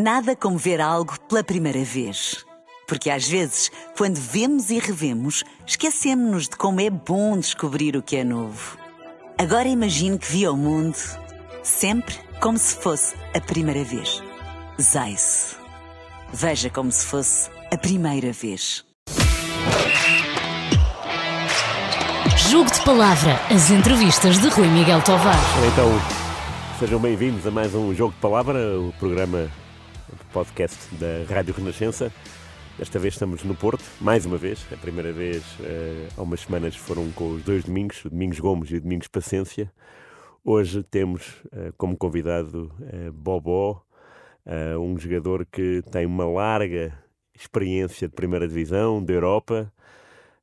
Nada como ver algo pela primeira vez. Porque às vezes, quando vemos e revemos, esquecemos-nos de como é bom descobrir o que é novo. Agora imagine que viu o mundo sempre como se fosse a primeira vez. Zais. Veja como se fosse a primeira vez. Jogo de Palavra, as entrevistas de Rui Miguel Tovar. Então, sejam bem-vindos a mais um Jogo de Palavra, o programa podcast da Rádio Renascença. Desta vez estamos no Porto, mais uma vez. A primeira vez uh, há umas semanas foram com os dois domingos, o Domingos Gomes e o Domingos Paciência. Hoje temos uh, como convidado uh, Bobó, um jogador que tem uma larga experiência de primeira divisão, da Europa,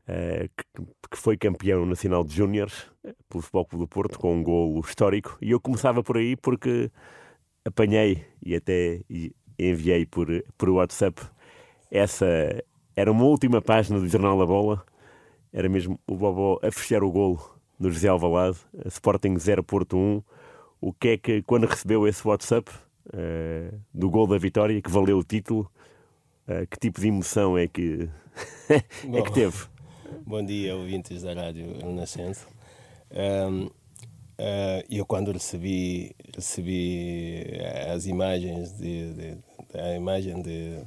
que, que, foi campeão nacional de Júniores pelo Futebol Clube do Porto, com um golo histórico. E eu começava por aí porque apanhei e até enviei por, por WhatsApp. Essa era uma última página do Jornal da Bola. Era mesmo o Bobó a fechar o golo no José Alvalade, Sporting 0 Porto 1. O que é que, quando recebeu esse WhatsApp uh, do gol da vitória, que valeu o título, uh, que tipo de emoção é que, é que teve? Bom dia, ouvintes da Rádio Renascença. Um, Uh, eu quando recebi recebi as imagens de, de a imagem de,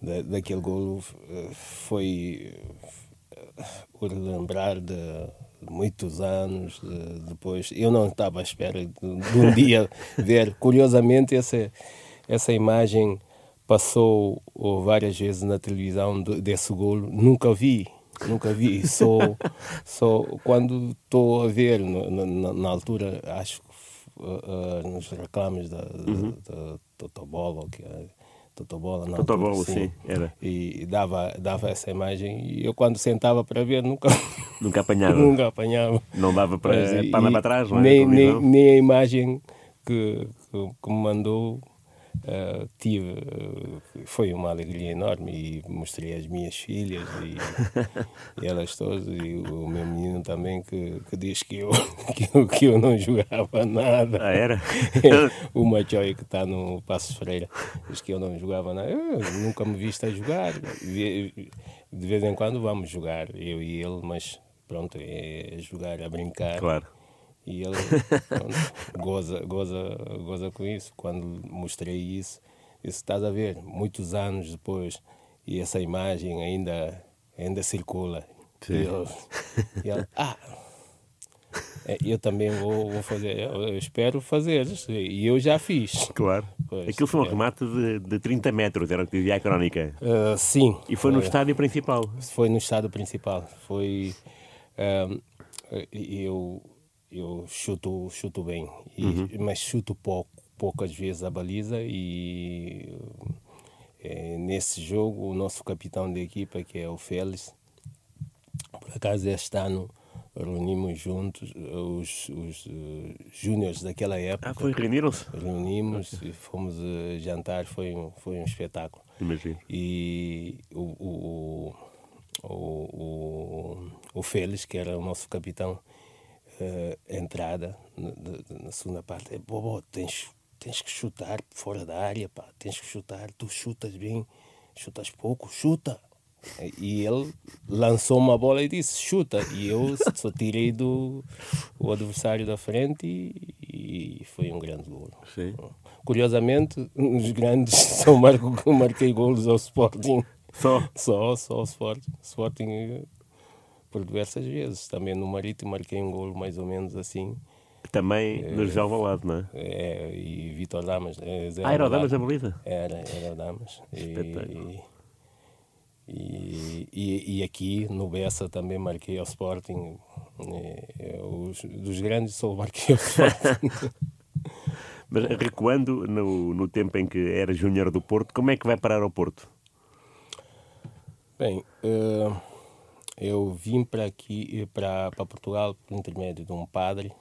de, daquele golo foi por lembrar de muitos anos de, depois. Eu não estava à espera de, de um dia ver. Curiosamente essa essa imagem passou várias vezes na televisão desse golo nunca vi nunca vi. Só, só quando estou a ver, na, na, na, altura, acho uh, nos reclames da, uhum. da, da Totobola, que é Totobola, não. Totobola, sim, sim, era. E dava, dava essa imagem e eu quando sentava para ver nunca... Nunca apanhava? nunca apanhava. Não dava para, Mas, para, para trás, não é? Nem, nem, nem a imagem que, que, que me mandou Uh, tive, uh, foi uma alegria enorme e mostrei as minhas filhas e, e elas todas, e o meu menino também que, que diz que eu, que eu, que eu não jogava nada. Ah, era? o Machoy que está no Passo Freira diz que eu não jogava nada. Eu nunca me viste a jogar. De vez em quando vamos jogar, eu e ele, mas pronto, é jogar, a brincar. Claro. E ele pronto, goza, goza, goza com isso. Quando mostrei isso, disse: Estás a ver, muitos anos depois, e essa imagem ainda, ainda circula. Sim. E, eu, e ele, ah, é, eu também vou, vou fazer, eu espero fazer, e eu já fiz. Claro. Pois, Aquilo foi um é. remate de, de 30 metros, era o que dizia a crónica. Uh, sim. E foi no estádio principal? Foi no estádio principal. Foi. Uh, eu eu chuto, chuto bem, e, uhum. mas chuto pouco, poucas vezes a baliza e é, nesse jogo o nosso capitão da equipa, que é o Félix, por acaso este ano reunimos juntos os, os uh, júniores daquela época. Ah, foi, reuniram-se? Reunimos e fomos uh, jantar, foi um, foi um espetáculo. Imagino. E o, o, o, o, o Félix, que era o nosso capitão, uh, entrada na, na, segunda parte é bobo, tens, tens que chutar fora da área, pá, tens que chutar, tu chutas bem, chutas pouco, chuta. E ele lançou uma bola e disse chuta. E eu só tirei do o adversário da frente e, e foi um grande gol. Sim. Curiosamente, os grandes só marco, marquei golos ao Sporting. Só? Só, só ao Sporting. Sporting por diversas vezes. Também no Marítimo marquei um golo mais ou menos assim. Também é, no José Valado, não é? É, e Vitor Damas. É, ah, era o Damas da Belisa? Era, era o Damas. E, e, e, e, aqui no Bessa também marquei ao Sporting. É, os, dos grandes só marquei ao Sporting. Mas recuando no, no tempo em que era júnior do Porto, como é que vai parar ao Porto? Bem, uh, eu vim para aqui, para, para Portugal, por intermédio de um padre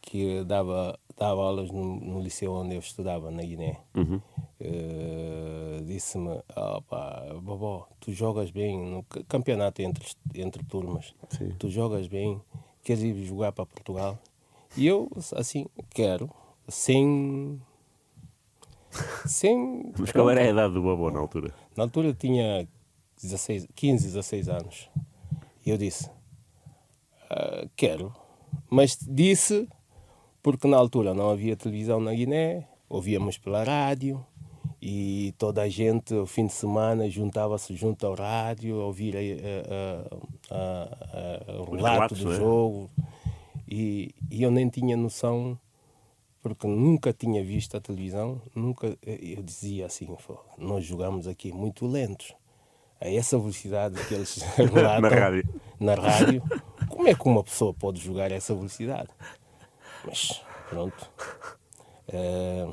que dava, dava aulas no, no liceu onde eu estudava, na Guiné. Uhum. Uh, Disse-me: opa, Bobó, tu jogas bem no campeonato entre, entre turmas, Sim. tu jogas bem, queres ir jogar para Portugal? E eu, assim, quero, sem Sem, Mas qual era a idade do Bobo na altura? Na altura eu tinha 16, 15, 16 anos. E eu disse: "Ah, Quero. Mas disse porque na altura não havia televisão na Guiné, ouvíamos pela rádio e toda a gente, o fim de semana, juntava-se junto ao rádio a ouvir a- a- o relato do é? jogo. E, e eu nem tinha noção porque nunca tinha visto a televisão, nunca eu dizia assim, "Fô, nós jogamos aqui muito lentos. A essa velocidade que eles relatam Na rádio. na rádio, como é que uma pessoa pode jogar a essa velocidade? Mas pronto. Eh,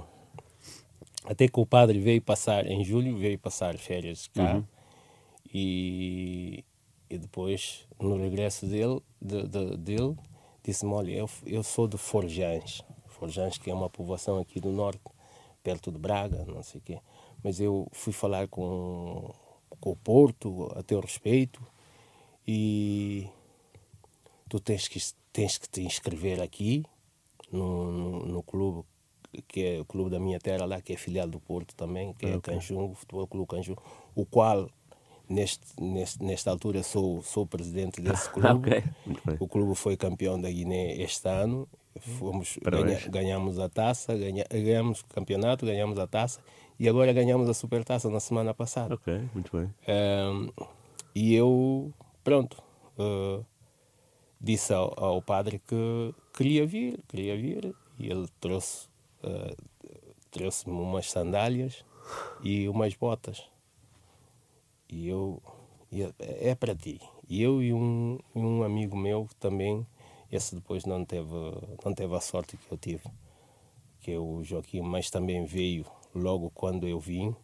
até que o padre veio passar, em julho, veio passar férias cá e, e depois, no regresso dele, de- de- dele disse-me, olha, eu, eu sou de Forjães, Forjães que é uma povoação aqui do norte, perto de Braga, não sei o quê, mas eu fui falar com, com o Porto a teu respeito e tu tens que, tens que te inscrever aqui no, no, no clube que é o clube da minha terra lá, que é filial do Porto também, que é o Canjungo, Futebol Clube Canjungo, o qual neste, neste, nesta altura sou, sou presidente desse clube. ok. Muito bem. O clube foi campeão da Guiné este ano. Fomos, ganha- ganhamos a taça, ganha, ganhamos o campeonato, ganhamos a taça e agora ganhamos a supertaça na semana passada. Ok, muito bem. E eu, pronto, ah, disse ao, ao padre que queria vir, queria vir, e ele trouxe, ah, trouxe-me umas sandálias e umas botas. E eu, eu- é para ti. E eu e um, e um amigo meu também, esse depois não teve, não teve a sorte que eu tive, que é o Joaquim, mas também veio logo quando eu vim,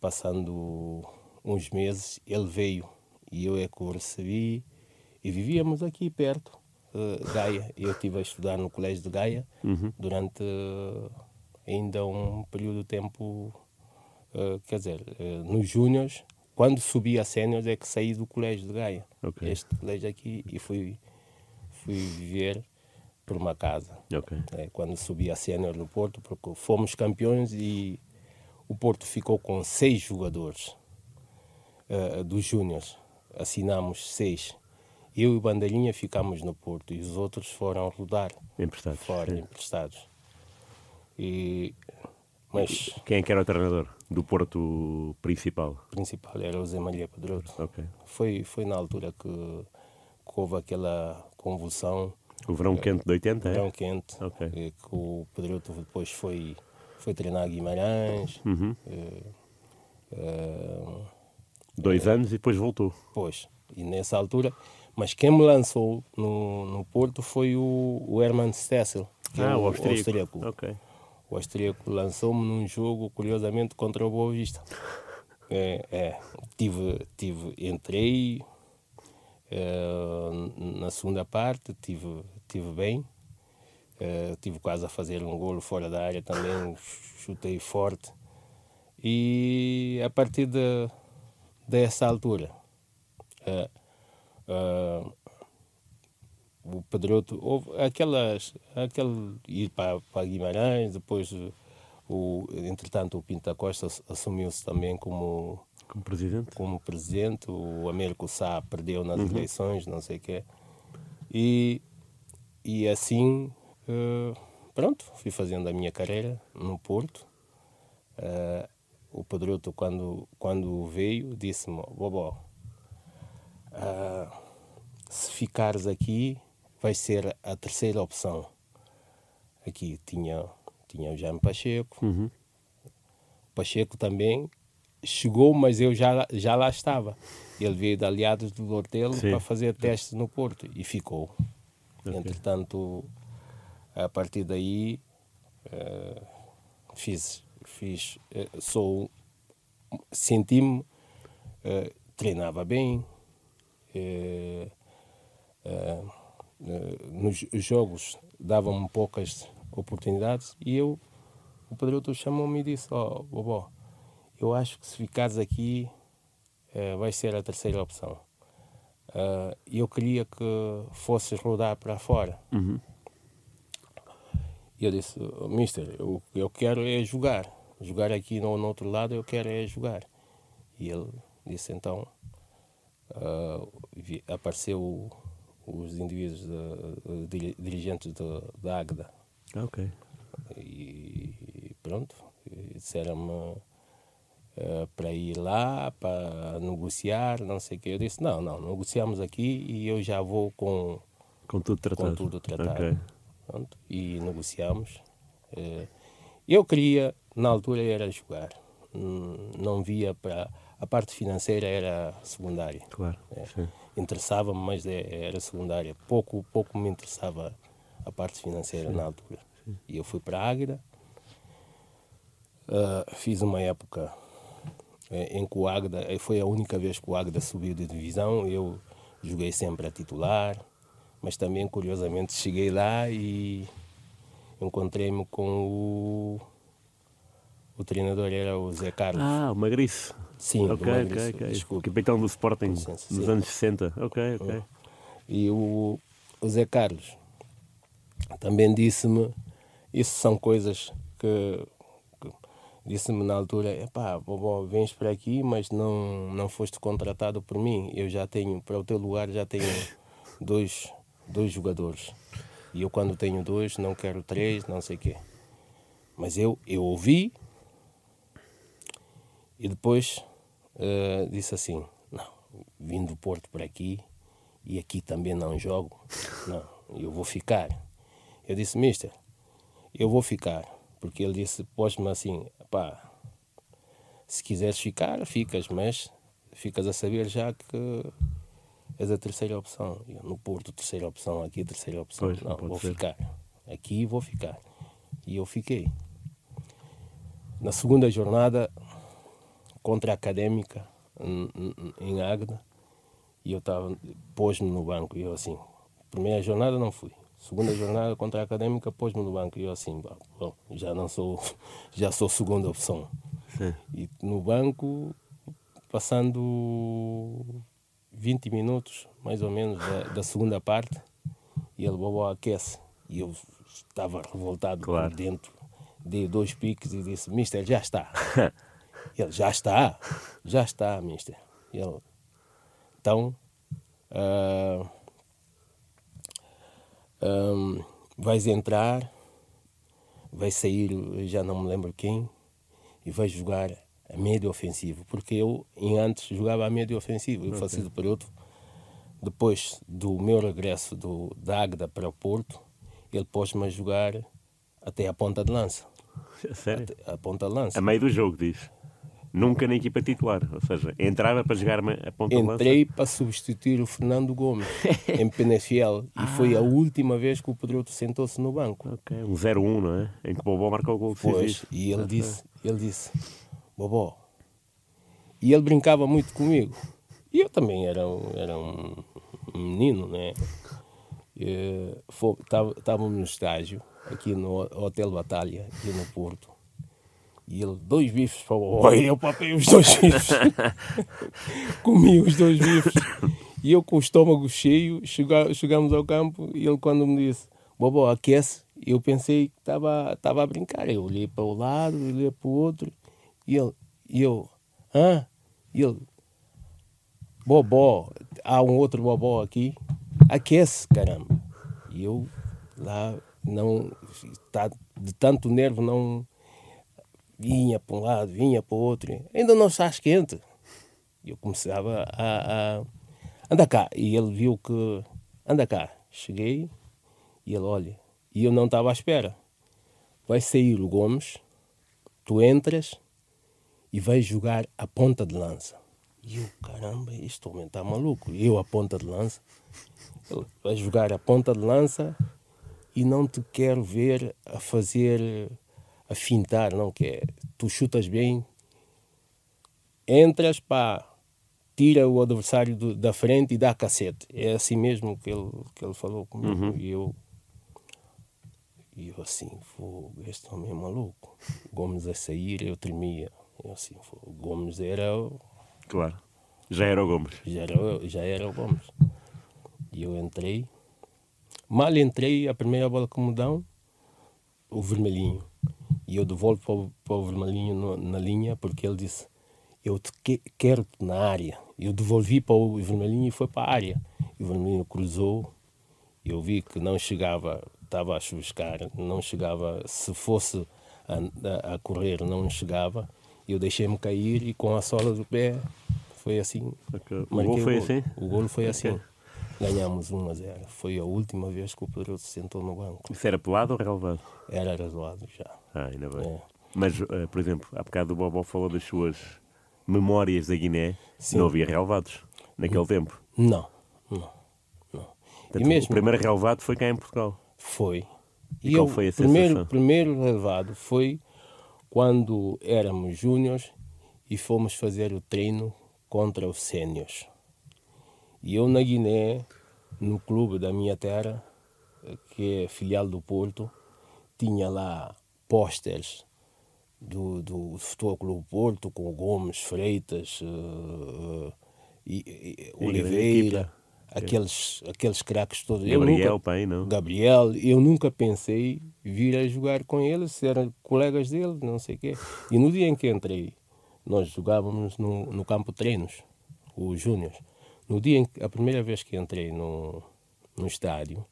passando uns meses, ele veio e eu é que o recebi e vivíamos aqui perto, eh, Gaia. Eu estive a estudar no Colégio de Gaia durante eh, ainda um período de tempo, eh, quer dizer, nos Júniors, quando subi a Séniors é que saí do Colégio de Gaia, Ok. este colégio aqui, e fui, fui viver por uma casa. Ok. É, quando subi a sénior no Porto, porque fomos campeões e o Porto ficou com seis jogadores eh, dos Júniors. Assinamos seis. Eu e o Bandeirinha ficámos no Porto e os outros foram rodar Emprestados. fora, sim. emprestados. E, mas Quem é que era o treinador do Porto principal? principal era o Zé Maria Pedroso. Ok. Foi, foi na altura que, que houve aquela convulsão O verão quente de 80, é? verão quente, Ok. eh, que o Pedroto depois foi, foi treinar Guimarães, Uhum. eh, eh, Dois anos e depois voltou. pois, e nessa altura, mas quem me lançou no, no Porto foi o, o Hermann Stessel, que é ah, o, o austríaco. austríaco. Ok. O austríaco lançou-me num jogo, curiosamente, contra o Boa Vista. É, é, tive, tive, entrei eh, na segunda parte, tive, tive bem. Eh, tive quase a fazer um golo fora da área também, chutei forte. E a partir de, dessa altura, eh, o Pedroto, houve aquelas, aquele ir para, para Guimarães, depois o, entretanto o Pinta Costa ass- assumiu-se também como, Como presidente? como presidente, o Américo Sá perdeu nas eleições, não sei o quê. E, e assim, eh, pronto, fui fazendo a minha carreira no Porto. Eh, o Pedroto, quando, quando veio, disse-me, Bobó, ah, se ficares aqui, vai ser a terceira opção. Aqui tinha, tinha o Jaime Pacheco. Uhum. Pacheco também chegou, mas eu já, já lá estava. Ele veio de Aliados do Hortelo Sim. para fazer testes no Porto e ficou. Ok. Entretanto, a partir daí, eh, fiz, fiz, eh, sou, senti-me, eh, treinava bem, nos jogos davam-me poucas oportunidades e eu, o Pedroto chamou-me e disse, ó, oh, Bobó, eu acho que se ficares aqui eh, vai ser a terceira opção. E eu queria que fosses rodar para fora. Uhum. E eu disse, "Oh, Mister, o que eu quero é jogar. jogar aqui no, no outro lado, eu quero é jogar. E ele disse então, uh, vi, apareceu os indivíduos, de, de, dirigentes da Agda. Ok. E pronto, disseram-me uh, para ir lá, para negociar, não sei o que. Eu disse, não, não, negociamos aqui e eu já vou com, com tudo tratado. Com tudo tratado. Okay. Pronto, e negociamos. Uh, eu queria, na altura, era jogar. Não via para... A parte financeira era secundária. Claro, é. Interessava-me, mas é, era secundária. Pouco, pouco me interessava a parte financeira sim. na altura. Sim. E eu fui para a Águeda, uh, fiz uma época eh, em que o Águeda, eh, foi a única vez que o Águeda subiu de divisão, eu joguei sempre a titular, mas também, curiosamente, cheguei lá e encontrei-me com o... O treinador era o Zé Carlos. Ah, o Magriço. Sim, ok, ok, ok. Desculpa. Capitão do Sporting licença, nos sim. anos 60. Ok, ok. E o, o Zé Carlos também disse-me, isso são coisas que disse-me na altura, epá, vovó, vens para aqui, mas não, não foste contratado por mim. Eu já tenho, para o teu lugar já tenho dois, dois jogadores. E eu quando tenho dois, não quero três, não sei o quê. Mas eu, eu ouvi e depois uh, disse assim, não, vim do Porto para aqui e aqui também não jogo. Não, eu vou ficar. Eu disse, mister, eu vou ficar. Porque ele disse, pôs-me assim, pá, se quiseres ficar, ficas, mas ficas a saber já que és a terceira opção. Eu, no Porto, terceira opção, aqui terceira opção. Pois, não, vou ser. ficar. Aqui vou ficar. E eu fiquei. Na segunda jornada, contra a Académica, em, Águeda, e eu estava, pôs-me no banco, e eu assim, primeira jornada não fui, segunda jornada contra a Académica, pôs-me no banco, e eu assim, bom, já não sou, já sou segunda opção. Sim. E no banco, passando 20 minutos, mais ou menos, da, da segunda parte, e ele, bobo, aquece. E eu estava revoltado claro. por dentro. Dei dois piques e disse, mister, já está. ele, já está, já está, mister. Ele, então, uh, um, vais entrar, vai sair, já não me lembro quem, e vais jogar a médio ofensivo, porque eu em antes jogava a médio ofensivo, eu okay. fazia do período. Depois do meu regresso do, da Águeda para o Porto, ele pôs-me a jogar até a ponta de lança. Sério? A ponta de lança. A meio do jogo, diz? Nunca na equipa titular, ou seja, entrava para jogar a ponta de lança? Entrei para substituir o Fernando Gomes em Penafiel ah. e foi a última vez que o Pedroto sentou-se no banco. Ok, um 0-1, não é? Em que o Bobó marcou o gol Pois, e ele disse, ele disse Bobó. E ele brincava muito comigo. E eu também era, era um menino, né? Estávamos no estágio, aqui no Hotel Batalha, aqui no Porto. E ele, dois bifes para o eu papei os dois bifes. Comi os dois bifes. E eu com o estômago cheio, chegamos ao campo e ele quando me disse, Bobó, aquece, eu pensei que estava a brincar. Eu olhei para o lado, olhei para o outro e ele, e eu, hã? E ele, bobó, há um outro bobó aqui, aquece, caramba. E eu lá não, tá, de tanto nervo não vinha para um lado, vinha para o outro, ainda não estás quente. Eu começava a, a anda cá, e ele viu que, anda cá, cheguei, e ele olha, e eu não estava à espera. Vai sair o Gomes, tu entras, e vai jogar a ponta de lança. E eu, caramba, este homem está maluco. E eu, a ponta de lança. Ele vai jogar a ponta de lança e não te quero ver a fazer, a fintar, não quer. Tu chutas bem, entras, pá, tira o adversário do, da frente e dá cacete. É assim mesmo que ele, que ele falou comigo. Uhum. E eu, e eu assim, este homem é maluco. Gomes a sair, eu tremia. Eu assim, o Gomes era. O... Claro. Já era o Gomes. Já era, já era o Gomes. E eu entrei. Mal entrei, a primeira bola que me dão, o vermelhinho. E eu devolvo para o, para o Vermelhinho na linha porque ele disse: Eu te que, quero-te na área. Eu devolvi para o Vermelhinho e foi para a área. E o Vermelhinho cruzou. Eu vi que não chegava, estava a chuscar, não chegava. Se fosse a, a, correr, não chegava. Eu deixei-me cair e com a sola do pé foi assim. Okay. O gol foi assim? O gol foi okay. assim. Ganhámos 1 a 0. Foi a última vez que o Pedroso se sentou no banco. Isso era pelado ou relevado? Era relevado já. Ah, ainda bem. Mas, uh, por exemplo, há bocado o Bobó falou das suas memórias da Guiné. Sim. Não havia relevados naquele não. tempo? Não, não. não. Portanto, mesmo... O primeiro relevado foi cá em Portugal? Foi. E, e qual eu, foi a sensação? Primeiro, primeiro relevado foi quando éramos júniores e fomos fazer o treino contra os sénios. E eu na Guiné, no clube da minha terra, que é filial do Porto, tinha lá pósteres do, do Futebol Clube Porto com Gomes, Freitas, uh, e, e, Oliveira, aqueles, aqueles craques todos. Gabriel, nunca, pai, não? Gabriel, eu nunca pensei vir a jogar com eles, se eram colegas dele, não sei o quê. E no dia em que entrei, nós jogávamos no, no campo de treinos, os Júniors. No dia em, a primeira vez que entrei no, no estádio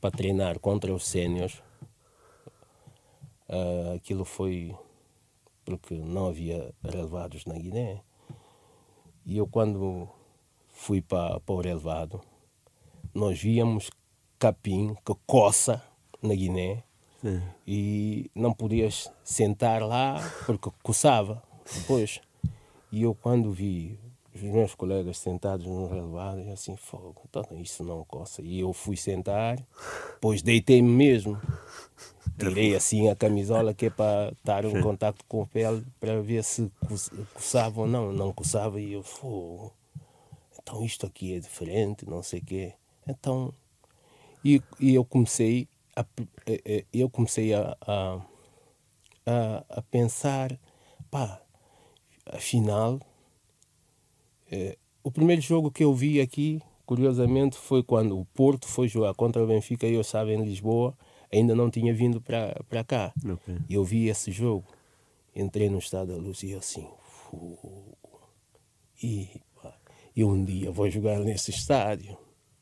para treinar contra os séniores, uh, aquilo foi porque não havia relevados na Guiné. E eu, quando fui para, para o relevado, nós víamos capim que coça na Guiné Sim. e não podias sentar lá porque coçava depois. E eu, quando vi os meus colegas sentados no relevado, e assim, fogo, então isso não coça. E eu fui sentar, depois deitei-me mesmo. Tirei assim a camisola que é para estar em contato com a pele para ver se coçava ou não. Não coçava e eu, fogo, então isto aqui é diferente, não sei o quê. Então, e, e eu comecei a, eu comecei a, a, a, a pensar, pá, afinal é, o primeiro jogo que eu vi aqui, curiosamente, foi quando o Porto foi jogar contra o Benfica e eu estava em Lisboa, ainda não tinha vindo para cá. Okay. E eu vi esse jogo, entrei no Estado da Luz e eu assim, e, pá, e um dia vou jogar nesse estádio.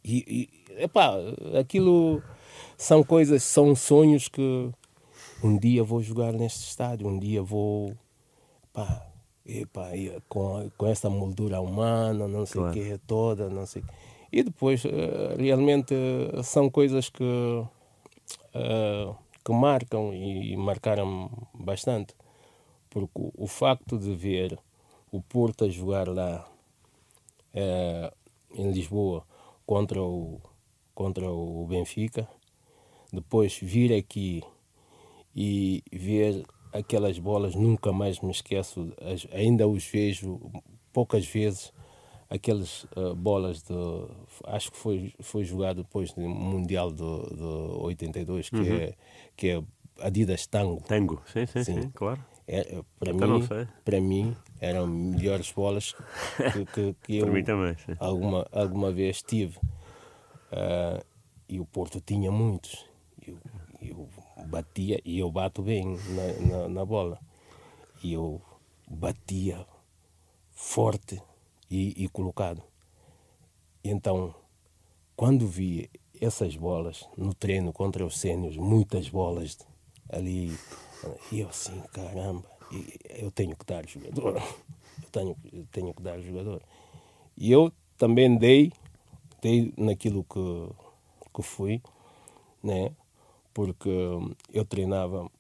E, e epá, aquilo são coisas, são sonhos que um dia vou jogar neste estádio, um dia vou. Pá, Epa, com, com essa moldura humana, não sei o claro. que, toda, não sei. E depois, eh, realmente, são coisas que, uh, que marcam e marcaram bastante. Porque o, facto de ver o Porto a jogar lá uh, em Lisboa contra o, contra o Benfica, depois vir aqui e ver aquelas bolas nunca mais me esqueço, ainda os vejo poucas vezes, aquelas uh, bolas de. Acho que foi, foi jogado depois no Mundial de, de 82, que, uhum. é, que é Adidas Tango. Tango, sim, sim, sim, sim claro. É, para, então mim, para mim eram melhores bolas que, que, que eu também, alguma, alguma vez tive. Uh, e o Porto tinha muitos. Eu, eu batia e eu bato bem na, na, na bola. E eu batia forte e, e colocado. Então, quando vi essas bolas no treino contra os sênios, muitas bolas ali, e eu assim, caramba, eu tenho que dar jogador, eu tenho, eu tenho que dar jogador. E eu também dei, dei naquilo que, que fui, né? Porque eu treinava,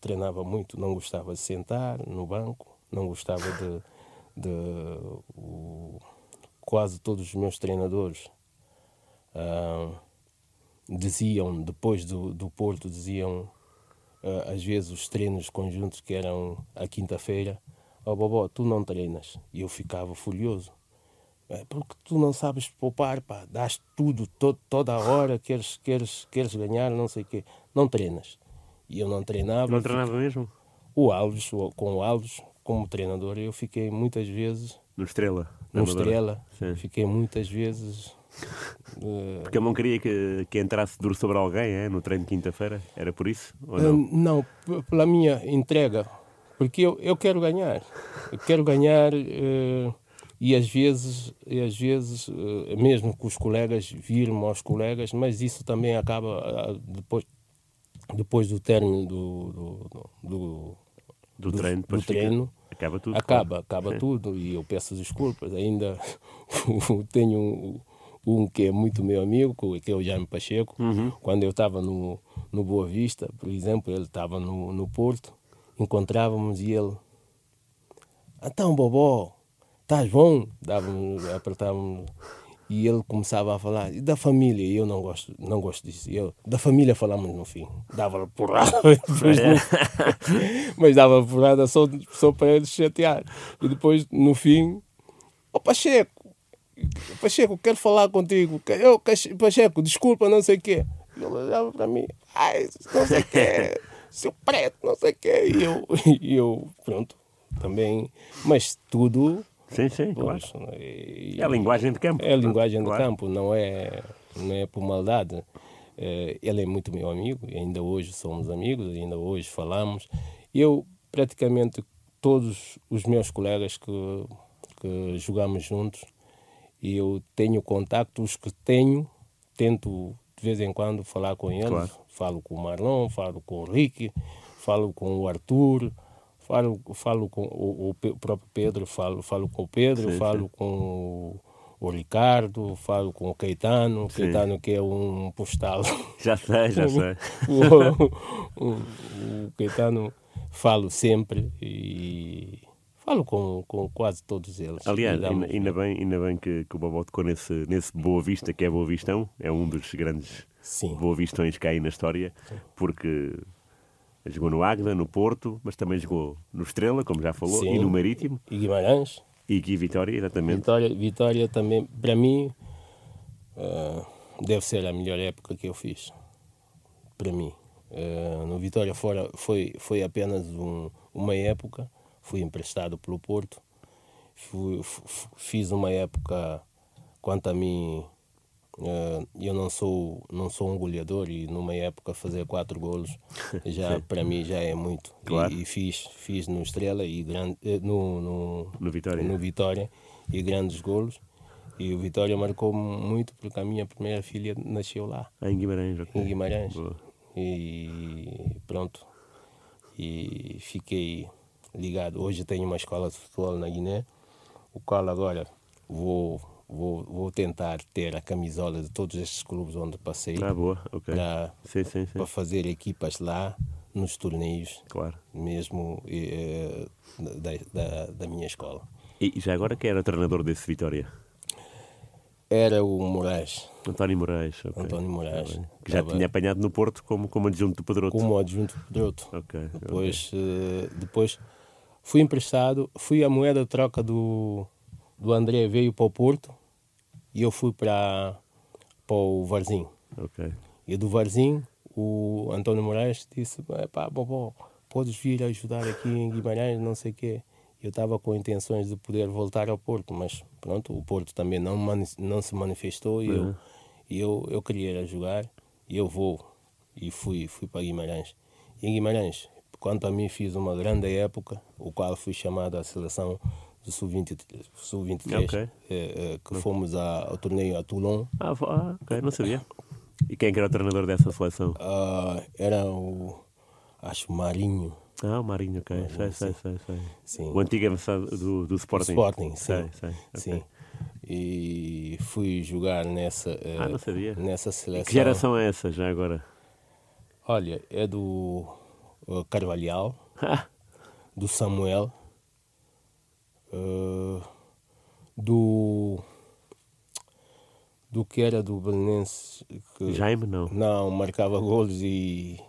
treinava muito, não gostava de sentar no banco, não gostava de. de o, quase todos os meus treinadores uh, diziam, depois do, do Porto, diziam uh, às vezes os treinos conjuntos que eram à quinta-feira: Oh, Bobó, tu não treinas. E eu ficava furioso é porque tu não sabes poupar, pá, dás tudo, todo, toda a hora, queres, queres, queres ganhar, não sei o quê. Não treinas. E eu não treinava. Não treinava mesmo? O Alves, com o Alves, como treinador, eu fiquei muitas vezes No Estrela. no Amadora. Estrela, Sim. fiquei muitas vezes. eh, Porque ele não queria que, que entrasse duro sobre alguém, é? No treino de quinta-feira? Era por isso? Ou eh, não? não, pela minha entrega, porque eu, eu quero ganhar. Eu quero ganhar eh, e às vezes, e às vezes eh, mesmo com os colegas, vir-me aos colegas, mas isso também acaba ah, depois, depois do término do, do, do, Do, do- treino, do treino, Acaba tudo. acaba, acaba Sim. tudo e eu peço desculpas. Ainda tenho um, um que é muito meu amigo, que é o Jaime Pacheco. Uhum. Quando eu estava no, no Boa Vista, por exemplo, ele estava no, no Porto, encontrávamos e ele. Então, Bobó, estás bom? Dávamos, apertávamos. E ele começava a falar e da família, e eu não gosto, não gosto disso. E eu, da família falamos no fim. Dava porrada, depois mas dava porrada só, só para ele chatear. E depois, no fim, ó Pacheco, Pacheco, quero falar contigo. Eu, Pacheco, desculpa, não sei o quê. Ele olhava para mim, ai, não sei o quê, seu preto, não sei o quê. E eu, e eu, pronto, também, mas tudo. Sim, sim, claro. pois, e- É a linguagem de campo. é a linguagem Claro. de campo, não é, não é por maldade. Eh, ele é muito meu amigo, ainda hoje somos amigos, ainda hoje falamos. Eu, praticamente, todos os meus colegas que, que jogamos juntos, eu tenho contacto, os que tenho, tento de vez em quando falar com eles. Claro. Falo com o Marlon, falo com o Rick, falo com o Arthur, falo, falo com o, o próprio Pedro, falo, falo com o Pedro, Sim, falo com o, Ricardo, falo com o Caetano, Sim. Caetano que é um postal. Já sei, já sei. o, o, o Caetano falo sempre e falo com, com quase todos eles. Aliás, ainda, ainda bem, ainda bem que, que o Bobó tocou nesse, nesse Boa Vista, que é Boa Vistão, é um dos grandes Sim. Boa Vistões que há aí na história, porque jogou no Águeda, no Porto, mas também jogou no Estrela, como já falou, Sim. e no Marítimo, E Guimarães. e aqui Vitória, exatamente. Vitória, Vitória também, para mim, ah, deve ser a melhor época que eu fiz. Para mim. Ah, no Vitória fora, foi, foi apenas um- uma época, fui emprestado pelo Porto. Fui- fiz uma época, quanto a mim, eu não sou, não sou um goleador e numa época fazer quatro golos já para mim já é muito. E- Claro. E, fiz, fiz no Estrela e grande, eh, no, no, No Vitória. no Vitória e grandes golos. E o Vitória marcou muito porque a minha primeira filha nasceu lá, Ah, em Guimarães, em Guimarães. Boa. E pronto. E fiquei ligado. Hoje tenho uma escola de futebol na Guiné, o qual agora vou, vou, vou tentar ter a camisola de todos estes clubes onde passei Ah, boa, ok. para, Sim, sim, sim. para fazer equipas lá nos torneios Claro. mesmo eh, da, da, da minha escola. E já agora quem era treinador desse Vitória? Era o Moraes, António Moraes, ok. António Moraes. Tá. Que já Estava tinha apanhado no Porto como, como adjunto do Pedroto. como adjunto de outro. Ok. Depois, eh, depois fui emprestado, fui a moeda de troca do, do André, veio para o Porto e eu fui para, para o Varzim. Ok. E do Varzim, o António Moraes disse: pá, bobó, podes vir ajudar aqui em Guimarães, não sei o quê. Eu estava com intenções de poder voltar ao Porto, mas pronto, o Porto também não, não se manifestou e eu, e eu, eu queria jogar e eu vou. E fui, fui para Guimarães. E em Guimarães, quanto a mim, fiz uma grande época, o qual fui chamado à seleção do Sub-23, sub-23 Ok. eh, eh, que fomos a- ao torneio a Toulon. Ah, ah, ok, não sabia. E quem é era o treinador dessa seleção? Ah, era o. Acho Marinho. Ah, o Marinho, ok. Sei, sei, sei, sei. Sim. O antigo avançado do, do Sporting. Sporting, sim. Sei, sei. sim. E fui jogar nessa, eh, Ah, não sabia. nessa seleção. Que geração é essa já agora? Olha, é do eh, Carvalhal, do Samuel, eh, do. do que era do Belenense. Que, Jaime, não. Não, marcava golos e.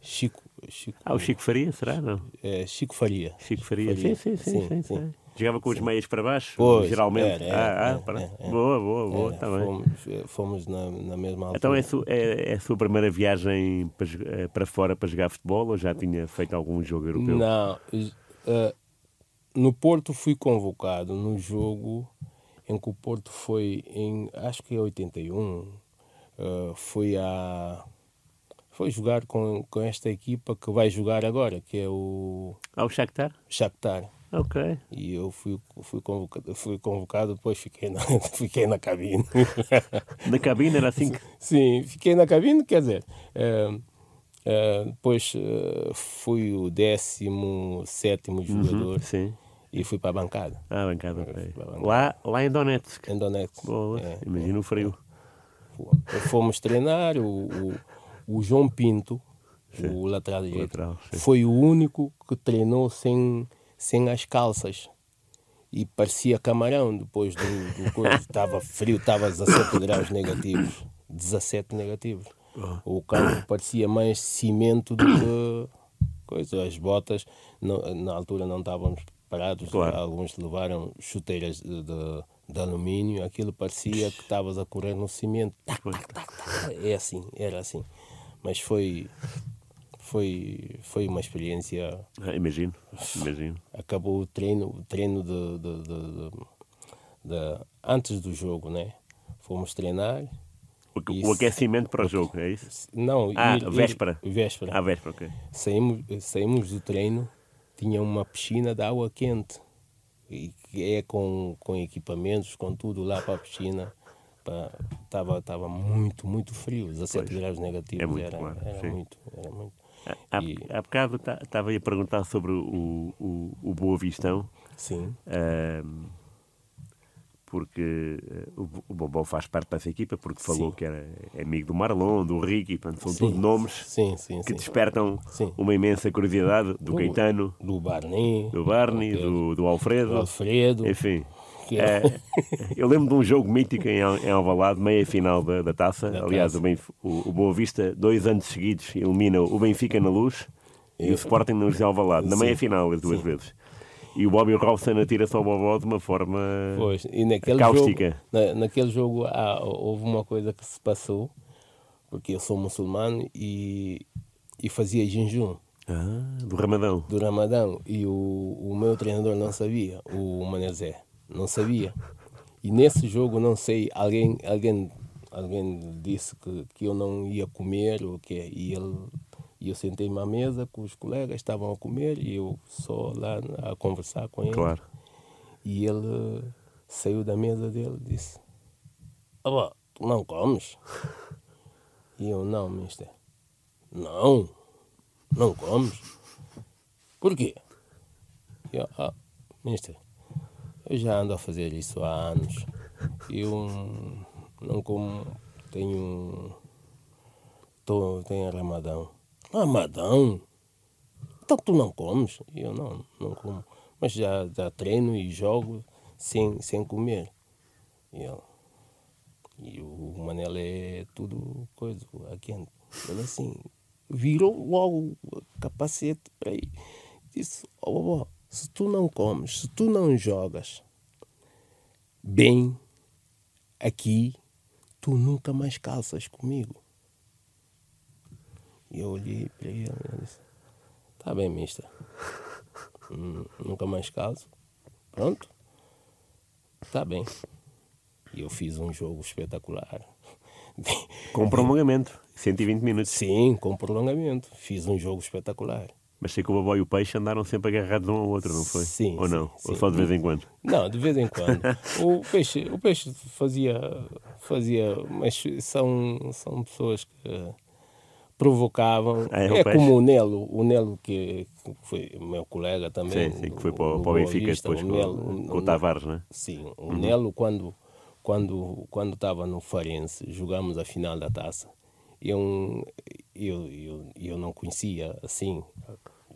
Chico. Chico Ah, o Chico Faria, será? Não. eh, Chico Faria. Chico Faria. Faria. Sim, sim, sim. Sim, sim, sim. Jogava com os meias para baixo, Pois, geralmente. era, era, ah, ah, era, para- era, era. Boa, boa, boa. É, Está bem. fomos, eh, fomos na, na mesma altura. Então é, a su- é- é a sua primeira viagem para, eh, para fora para jogar futebol ou já tinha feito algum jogo europeu? Não, eh, no Porto fui convocado no jogo em que o Porto foi em acho que é 81 uh, foi a foi jogar com, com esta equipa que vai jogar agora que é o ao Shakhtar? Shakhtar. Ok. E eu fui fui convocado fui convocado depois fiquei na fiquei na cabine. Na cabine era assim que... sim fiquei na cabine quer dizer uh, uh, depois uh, fui o 17 jogador uhum, sim e fui para a bancada. Ah, a bancada, okay. bancada. Lá, lá em Donetsk. Em Donetsk. Boa, é, imagina o frio. Fomos treinar, o, o, o João Pinto, sim. o lateral direito, foi o único que treinou sem, sem as calças. E parecia camarão depois do, do coisa. Estava frio, estava 17 graus negativos. 17 negativos. Oh. O campo parecia mais cimento do que coisa. As botas, no, na altura não estávamos parados, claro. alguns levaram chuteiras de, de, de, alumínio, aquilo parecia que estavas a correr no cimento. É assim, era assim. Mas foi foi foi uma experiência. Ah, imagino, imagino. Acabou o treino, o treino de, de, de, de, antes do jogo, né? Fomos treinar. O, o aquecimento para o jogo, é isso? Não, ah, ir, véspera. Ir, véspera. Ah, véspera, ok. Saímos, saímos do treino tinha uma piscina de água quente e é com, com equipamentos, com tudo lá para a piscina. Estava tava muito, muito frio, 17 pois, graus negativos. É muito, era, claro, era muito, era muito. Há, e... há bocado estava a perguntar sobre o, o, o Boa Vistão. Sim. Uh, porque uh, o Bobó faz parte dessa equipa, porque falou sim. que era amigo do Marlon, do Ricky, portanto, são sim. tudo nomes sim, que despertam uma imensa curiosidade do, do Caetano, do Barney, do, Barney do, do, Alfredo, do Alfredo. enfim. É, eu lembro de um jogo mítico em, em Alvalade, meia final da, da taça. Da Aliás, taça. O, o, o Boa Vista, dois anos seguidos, elimina o Benfica na luz e o Sporting no José Alvalade, na meia final, as duas vezes. E o Bobby Robson atira-se ao Bobó de uma forma pois, e naquele cáustica. Jogo, na, naquele jogo ah, houve uma coisa que se passou, porque eu sou muçulmano e, e fazia jejum. Ah, do Ramadão. Do Ramadão. E o, o meu treinador não sabia, o Manezé. Não sabia. E nesse jogo, não sei, alguém, alguém, alguém disse que, que eu não ia comer, o quê? E ele e eu sentei-me à mesa com os colegas, estavam a comer e eu só lá a conversar com ele. Claro. E ele saiu da mesa dele e disse: Avó, tu não comes? E eu: Não, mister. Não, não comes. Por quê? E eu: Ah, mister, eu já ando a fazer isso há anos. Eu não como, tenho. Tô, tenho ramadão. Ramadão? Então tu não comes? E eu não, não como. Mas já, já treino e jogo sem, sem comer. E, eu, e o Manel é tudo coisa, aqui Ele assim, virou logo o capacete para ir. Disse, oh, oh, se tu não comes, se tu não jogas bem aqui, tu nunca mais calças comigo. E eu olhei para ele e disse: Tá bem, mister. Hum, nunca mais caso. Pronto. Tá bem. E eu fiz um jogo espetacular. Com prolongamento, 120 minutos. Sim, com prolongamento. Fiz um jogo espetacular. Mas sei que o Babó e o Peixe andaram sempre agarrados um ao outro, não foi? Sim. Ou não? Sim, Ou só de vez em quando? Não, de vez em quando. o, peixe, o Peixe fazia. fazia mas são, são pessoas que provocavam. É, é como o Nelo, o Nelo que, foi meu colega também. Sim, sim que foi para, para o Benfica depois o Nelo, com, com o Tavares, né? Sim, o uhum. Nelo quando quando quando estava no Farense, jogamos a final da taça. Eu, eu, eu, eu não conhecia assim,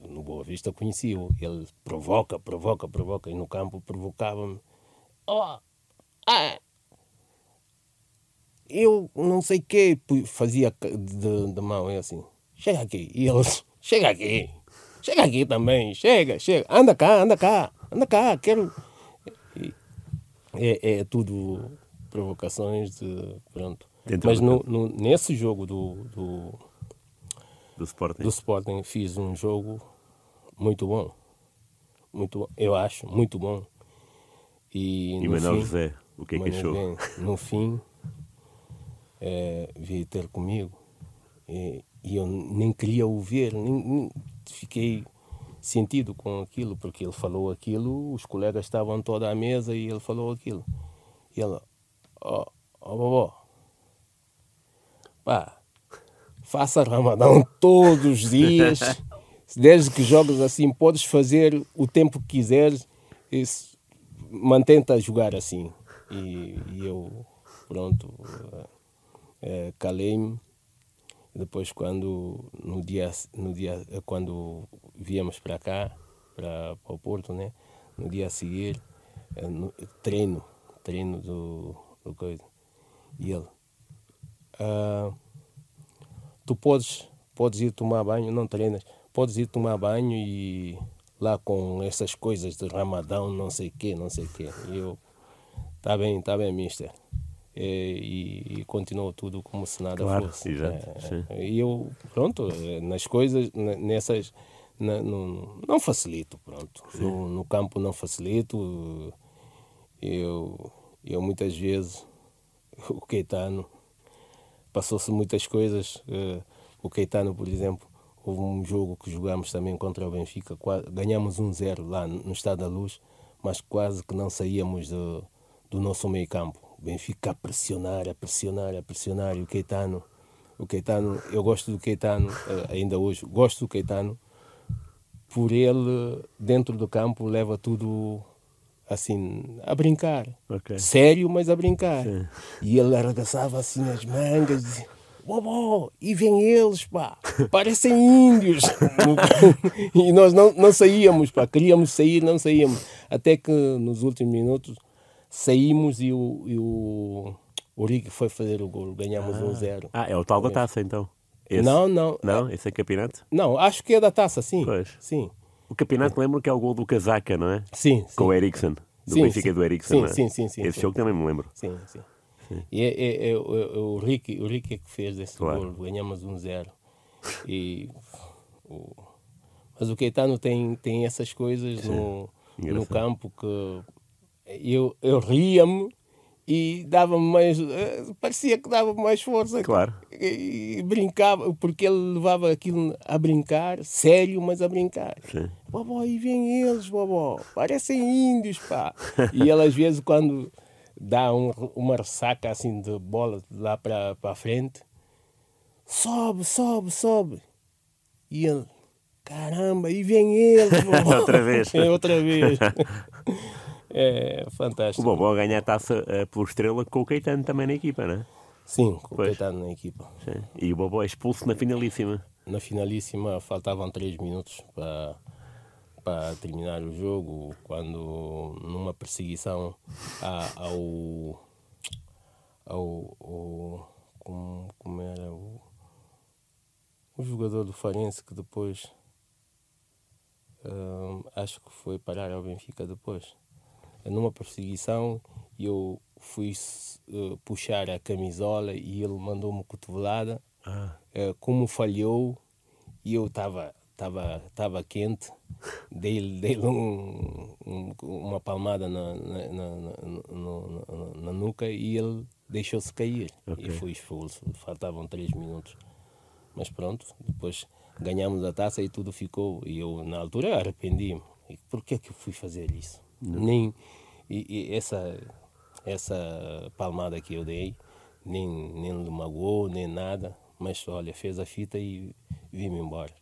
no Boa Vista conhecia-o. Ele provoca, provoca, provoca, e no campo provocava-me. Oh, ah, eu não sei o que, fazia de, de mão, é assim, chega aqui. E eles, chega aqui, chega aqui também, chega, chega, anda cá, anda cá, anda cá, quero. É, é tudo provocações de. Pronto. Dentro Mas no, no, nesse jogo do, do, do, Sporting. do Sporting fiz um jogo muito bom. muito bom, eu acho, muito bom. E, E Manuel José, o que é que achou? No fim, eh, veio ter comigo e, e eu nem queria o ver, nem, nem- fiquei sentido com aquilo, porque ele falou aquilo, os colegas estavam toda à mesa e ele falou aquilo. E ela, ó, ó, vovó, pá, faça Ramadão todos os dias, desde que jogas assim, podes fazer o tempo que quiseres, mantém-te a jogar assim. E, e eu, pronto, eh, calei-me. Depois, quando no dia, no dia, eh, quando viemos para cá, para, para o Porto, né? no dia a seguir, eh, no- treino, treino do, do coisa. E ele, ah, tu podes, podes ir tomar banho, não treinas, podes ir tomar banho e lá com essas coisas de Ramadão, não sei o quê, não sei o quê. E eu, tá bem, tá bem, mister. E, e, e continuou tudo como se nada Claro, fosse. exato, É, sim. e eu, pronto, eh, nas coisas, ne- nessas, na- não, não facilito, pronto. No, no campo não facilito. Eu, eu muitas vezes, o Caetano, passou-se muitas coisas. o Caetano, por exemplo, houve um jogo que jogámos também contra o Benfica, ganhamos 1-0 lá no no Estado da Luz, mas quase que não saíamos do, do nosso meio campo. O Benfica a pressionar, a pressionar, a pressionar, e o Caetano, o Caetano, eu gosto do Caetano, eh, ainda hoje, gosto do Caetano, por ele, dentro do campo, leva tudo assim, a brincar. Ok. Sério, mas a brincar. E ele arregaçava assim as mangas, dizia, Bobó, e vem eles, pá, parecem índios. e nós não, não saíamos, pá, queríamos sair, não saíamos. Até que nos últimos minutos saímos e o, e o, o Rick foi fazer o gol, ganhamos 1-0. Ah, é o tal da taça então. Esse? Não, não. Não, esse é campeonato? Não, acho que é da taça, sim. Pois. Sim. O campeonato lembro que é o gol do Casaca, não é? Sim, sim. Com o Ericsson. Do Sim, Benfica sim. do Ericsson. Sim, é? sim, sim, sim, Esse sim. jogo também me lembro. Sim, sim. E é, é- é o- é o Ricky, o Ricky é que fez esse Claro. gol, ganhamos um zero. E o- mas o Caetano tem, tem essas coisas no, no campo que eu, eu ria-me e dava-me mais. eh, parecia que dava mais força. Claro. E, e brincava, porque ele levava aquilo a brincar, sério, mas a brincar. Sim. Bobó, e vem eles, bobó, parecem índios, pá. E ele às vezes quando dá um- uma ressaca assim de bola de lá para a frente, sobe, sobe, sobe. E ele, caramba, e vem eles, bobó. Outra vez. É, outra vez. É O fantástico. Bobó ganha a taça eh, por estrela com o Caetano também na equipa, não é? Sim, com o Pois. Caetano na equipa. Sim. E o Bobó é expulso na finalíssima. Na finalíssima faltavam três minutos para, para terminar o jogo, quando numa perseguição ao, ao, ao- como, como era o, o jogador do Farense que depois hum, acho que foi parar ao Benfica depois. Numa perseguição eu fui eh, puxar a camisola e ele mandou-me cotovelada Ah, eh, como falhou e eu estava tava, tava quente, dei-lhe dei um, um- uma palmada na, na, na, na- na- nuca e ele deixou-se cair Ok. e fui expulso. Faltavam três minutos. Mas pronto, depois ganhamos a taça e tudo ficou. E eu, na altura, arrependi-me. Por que é que eu fui fazer isso? Nem e, e essa, essa palmada que eu dei, nem, nem lhe magoou, nem nada. Mas olha, fez a fita e vim-me embora.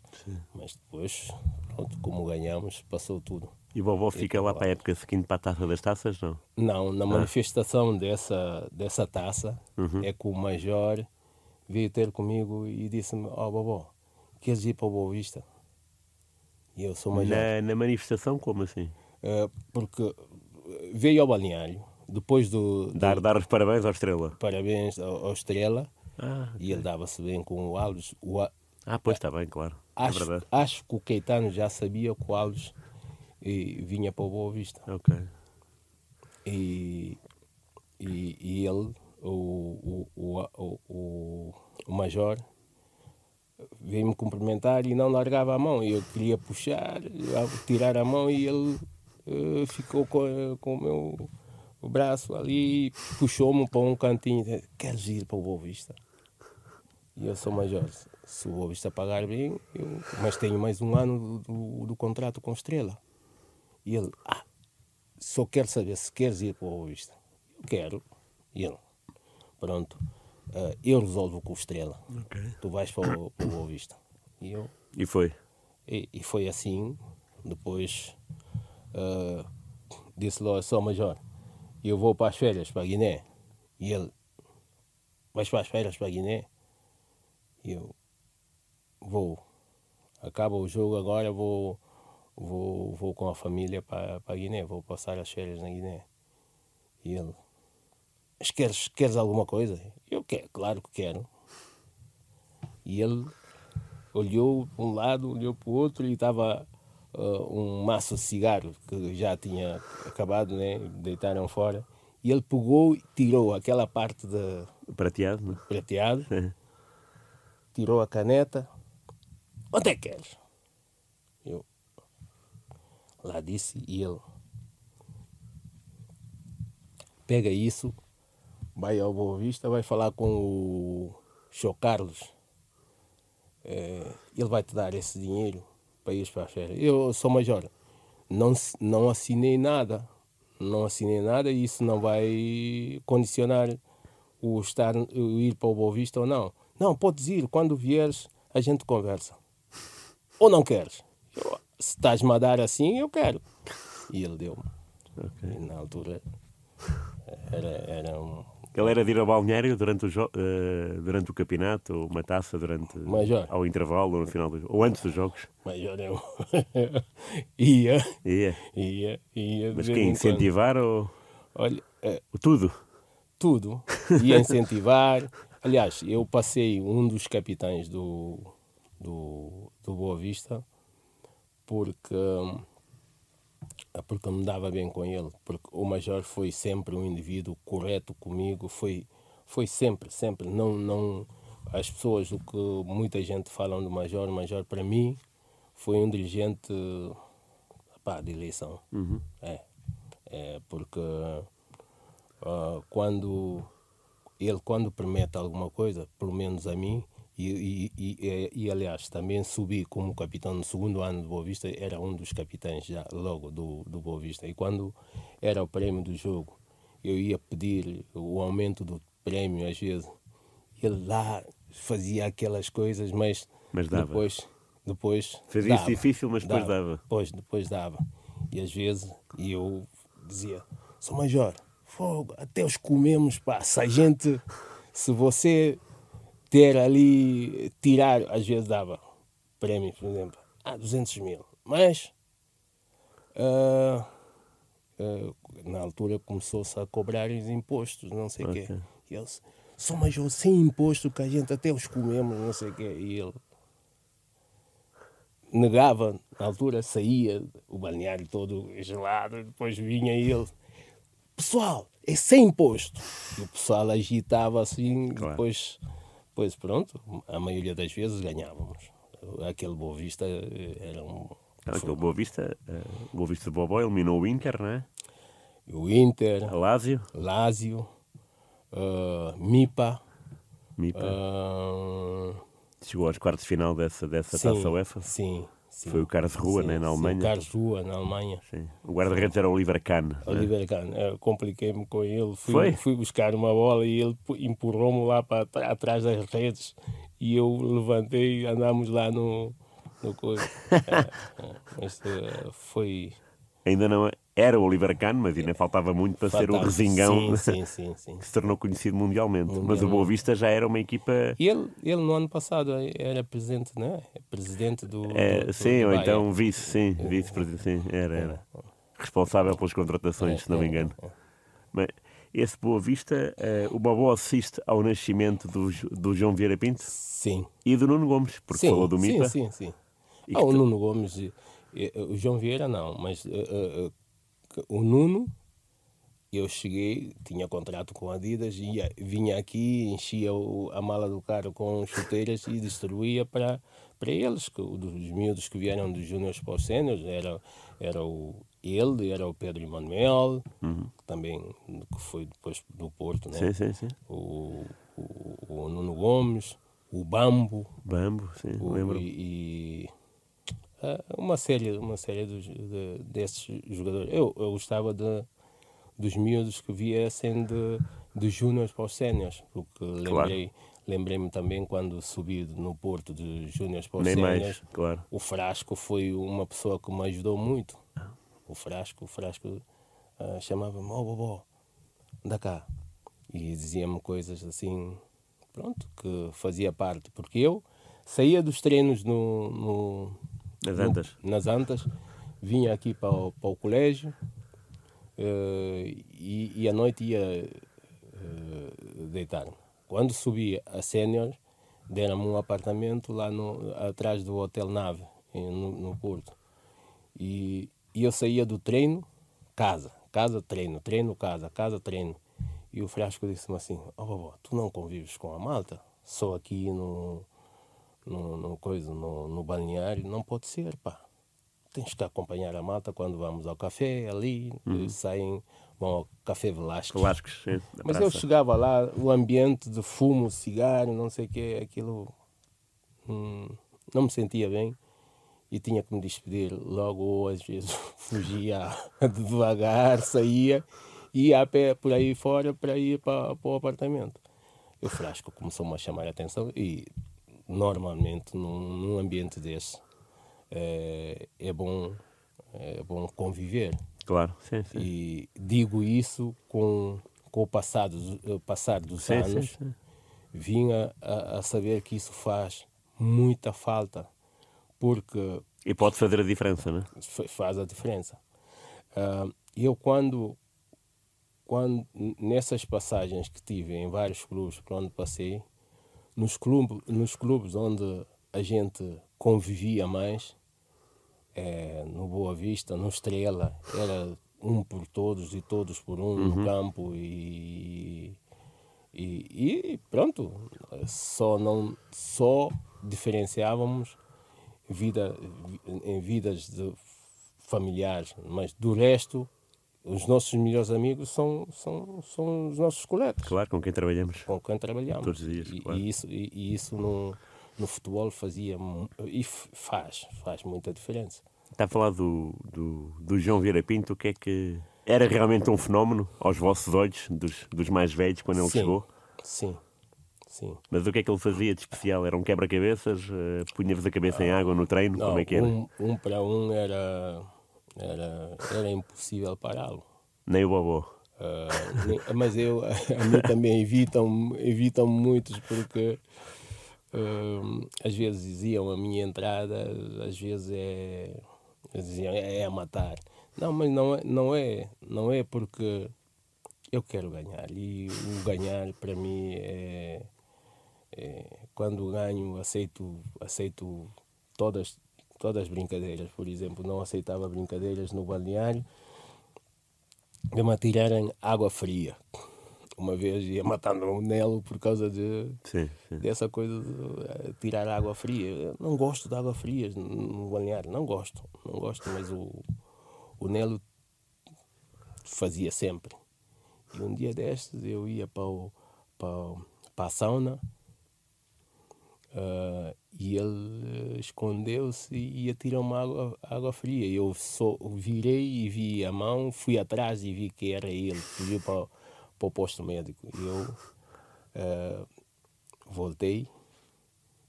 Mas depois, pronto, como ganhamos, passou tudo. E o Bobó fica lá para a época seguinte para a taça das taças, não? Não, na manifestação dessa, dessa taça é que o Major veio ter comigo e disse-me, ó Bobó, queres ir para o Boa Vista? E eu sou Major. Na, na manifestação, como assim? Eh, porque veio ao balneário, depois do, do Dar, dar os parabéns ao Estrela. parabéns ao, ao Estrela, Ah, e ele dava-se bem com o Alves. O, ah pois está bem, claro. é acho, verdade. acho que o Caetano já sabia que o Alves eh, vinha para o Boa Vista. Ok. e, e, e ele, o, o, o, o, o, Major, veio-me cumprimentar e não largava a mão. Eu queria puxar, tirar a mão e ele ficou com, com o meu o braço ali, puxou-me para um cantinho. Queres ir para o Boa Vista? E eu sou major. Se o Boa Vista pagar bem, eu... mas tenho mais um ano do, do, do contrato com Estrela. E ele, ah, só quero saber se queres ir para o Boa Vista. Eu quero. E ele, pronto, uh, eu resolvo com o Estrela. Okay. Tu vais para o, para o Boa Vista. E eu. E foi? E, e foi assim. Depois uh, disse-lhe, só major, eu vou para as férias para Guiné. E ele, vais para as férias para Guiné? E eu, vou. Acaba o jogo agora, vou, vou, vou com a família para, para Guiné, vou passar as férias na Guiné. E ele, mas queres, queres alguma coisa? Eu quero, claro que quero. E ele olhou para um lado, olhou para o outro e estava uh, um maço de cigarro que já tinha acabado, né? deitaram fora. E ele pegou e tirou aquela parte de prateado, né? prateado tirou a caneta. Onde é que queres? Eu lá disse e ele pega isso, vai ao Boa Vista, vai falar com o Show Carlos. É, ele vai te dar esse dinheiro para ir para a férias. Eu sou major, não, não assinei nada, não assinei nada e isso não vai condicionar o, estar, o ir para o Boa Vista ou não. Não, podes ir, quando vieres a gente conversa. Ou não queres? Eu, se estás-me a dar assim, eu quero. E ele deu-me. Okay. E na altura era, era um, ele era de ir ao balneário durante o, uh, durante o campeonato, ou uma taça durante Major. ao intervalo ou no final do, ou antes dos jogos. Major eu ia, ia, ia, ia. Mas quem incentivar ou olha, uh, tudo, tudo ia incentivar. Aliás, eu passei um dos capitães do do, do Boa Vista porque é porque me dava bem com ele, porque o Major foi sempre um indivíduo correto comigo, foi, foi sempre, sempre, não, não, as pessoas, o que muita gente fala do Major, o Major para mim foi um dirigente pá, de eleição, uhum. é, é, porque uh, quando ele quando promete alguma coisa, pelo menos a mim, e, e, e, e, aliás, também subi como capitão no segundo ano do Boa Vista, era um dos capitães já logo do, do Boa Vista. E quando era o prêmio do jogo, eu ia pedir o aumento do prêmio às vezes. Ele lá fazia aquelas coisas, mas, mas depois. depois Fazia isso difícil, mas depois dava. dava. Depois, depois dava. E às vezes eu dizia: Sou Major, fogo, até os comemos, pá. Se a gente. Se você ter ali, tirar, às vezes dava prémios, por exemplo, ah, 200 mil, mas uh, uh, na altura começou-se a cobrar os impostos, não sei o okay. quê. E eles, só mais sem imposto que a gente até os comemos, não sei o quê. E ele negava, na altura saía o balneário todo gelado, depois vinha ele, pessoal, é sem imposto. E o pessoal agitava assim, claro. depois Pois pronto, a maioria das vezes ganhávamos. Aquele Boa Vista eh, era um. aquele Boa Vista, uh, Boa Vista de Bobó eliminou o Inter, não é? O Inter. A Lásio. Lásio. Uh, Mipa. Mipa. Uh... Chegou aos quartos de final dessa, dessa sim, taça UEFA? Sim, Sim, foi o Carlos Rua, sim, né, na Alemanha. Sim, o Carlos Rua, na Alemanha. Sim. O guarda-redes era o Oliver Kahn. É? Oliver Kahn. Eu compliquei-me com ele. Fui, foi? fui buscar uma bola e ele empurrou-me lá para atrás das redes e eu levantei e andámos lá no... no coisa. é, é, mas uh, foi... Ainda não é era o Oliver Kahn, mas ainda faltava muito para ser o resingão sim, sim, sim, que se tornou conhecido mundialmente. mundialmente. Mas o Boa Vista já era uma equipa. E ele, ele no ano passado era presidente, não é? Presidente do. É, do, sim, do ou então vice, sim, vice-presidente, sim, era, era. Responsável pelas contratações, é, se não me é, engano. É. Mas esse Boa Vista, uh, o Bobó assiste ao nascimento do, do João Vieira Pinto? Sim. E do Nuno Gomes, porque sim, falou do MIPA? Sim, sim, sim. Ah, o Nuno Gomes, o João Vieira não, mas uh, uh, o Nuno eu cheguei, tinha contrato com a Adidas, ia, vinha aqui, enchia o, a mala do carro com chuteiras e distribuía para, para eles, que, dos miúdos que vieram dos júniores para os séniores, era, era o, ele, era o Pedro Emanuel, uhum. também que foi depois do Porto, né? Sim, sim, sim. O, o, o Nuno Gomes, o Bambo. Bambo, sim, o, lembro. E, e uma série, uma série dos, de, desses jogadores. Eu, eu gostava de dos miúdos que viessem de, de júniores para os séniores, porque lembrei, claro. lembrei-me também quando subi no Porto de júniores para os séniores, claro. o Frasco foi uma pessoa que me ajudou muito. O Frasco, o Frasco uh, chamava-me, oh Bobó, anda cá. E dizia-me coisas assim, pronto, que fazia parte, porque eu saía dos treinos no, no nas Antas, no, nas Antas vinha aqui para o, para o colégio, Uh, e, e à noite ia uh, deitar. Quando subi a sénior, deram-me um apartamento lá no, atrás do Hotel Nave, no, no Porto. E, e, eu saía do treino, casa, casa, treino, treino, casa, casa, treino. E o Frasco disse-me assim: oh, vovó, tu não convives com a malta? Só aqui no, no, no, coisa, no, no balneário? Não pode ser, pá tens que acompanhar a malta quando vamos ao café ali, uhum. saem, vão ao café Velasquez. Velasquez sim, Mas praça. eu chegava lá, o ambiente de fumo, cigarro, não sei o que, aquilo hum, não me sentia bem e tinha que me despedir. Logo, ou às vezes fugia devagar, saía, ia a pé por aí fora para ir para, para o apartamento. O frasco começou-me a chamar a atenção e normalmente num, num ambiente desse é, é bom é bom conviver. Claro, sim, sim. E digo isso com, com o passado, o passar dos sim, anos, sim, sim. vinha a, a, saber que isso faz muita falta, porque... E pode fazer a diferença, né? Faz a diferença. Uh, eu quando, quando, nessas passagens que tive em vários clubes por onde passei, nos clubes, nos clubes onde a gente convivia mais, é, no Boa Vista, no Estrela, era um por todos e todos por um uhum. no campo e, e, e, pronto, só, não, só diferenciávamos vida, em vidas de familiares, mas do resto os nossos melhores amigos são, são, são os nossos colegas. Claro, com quem trabalhamos. Com quem trabalhamos. Todos os dias. E, claro. e isso, e, e isso não no futebol fazia e faz, faz muita diferença. Está a falar do, do, do João Vieira Pinto, o que é que era realmente um fenómeno aos vossos olhos, dos, dos mais velhos, quando ele sim, chegou? Sim, sim. Mas o que é que ele fazia de especial? Era um quebra-cabeças? Uh, Punha-vos a cabeça em água no treino? Não, Como é que era? Um, um para um era, era, era impossível pará-lo. Nem o Bobó. Uh, mas eu, a mim também evitam, evitam muitos porque uh, às vezes iam a minha entrada, às vezes é, diziam é, é a matar. Não, mas não é, não é, não é porque eu quero ganhar e o ganhar para mim é, é, quando ganho aceito aceito todas todas as brincadeiras por exemplo não aceitava brincadeiras no balneário de me atirarem água fria uma vez ia matando um Nelo por causa de, sim, sim. dessa coisa de uh, tirar água fria. Eu não gosto de água fria no balneário, não gosto, não gosto, mas o, o Nelo fazia sempre. E um dia destes eu ia para, o, para, para a sauna uh, e ele escondeu-se e uma água, água fria. Eu só virei e vi a mão, fui atrás e vi que era ele, fugiu para para o posto médico. Eu uh, voltei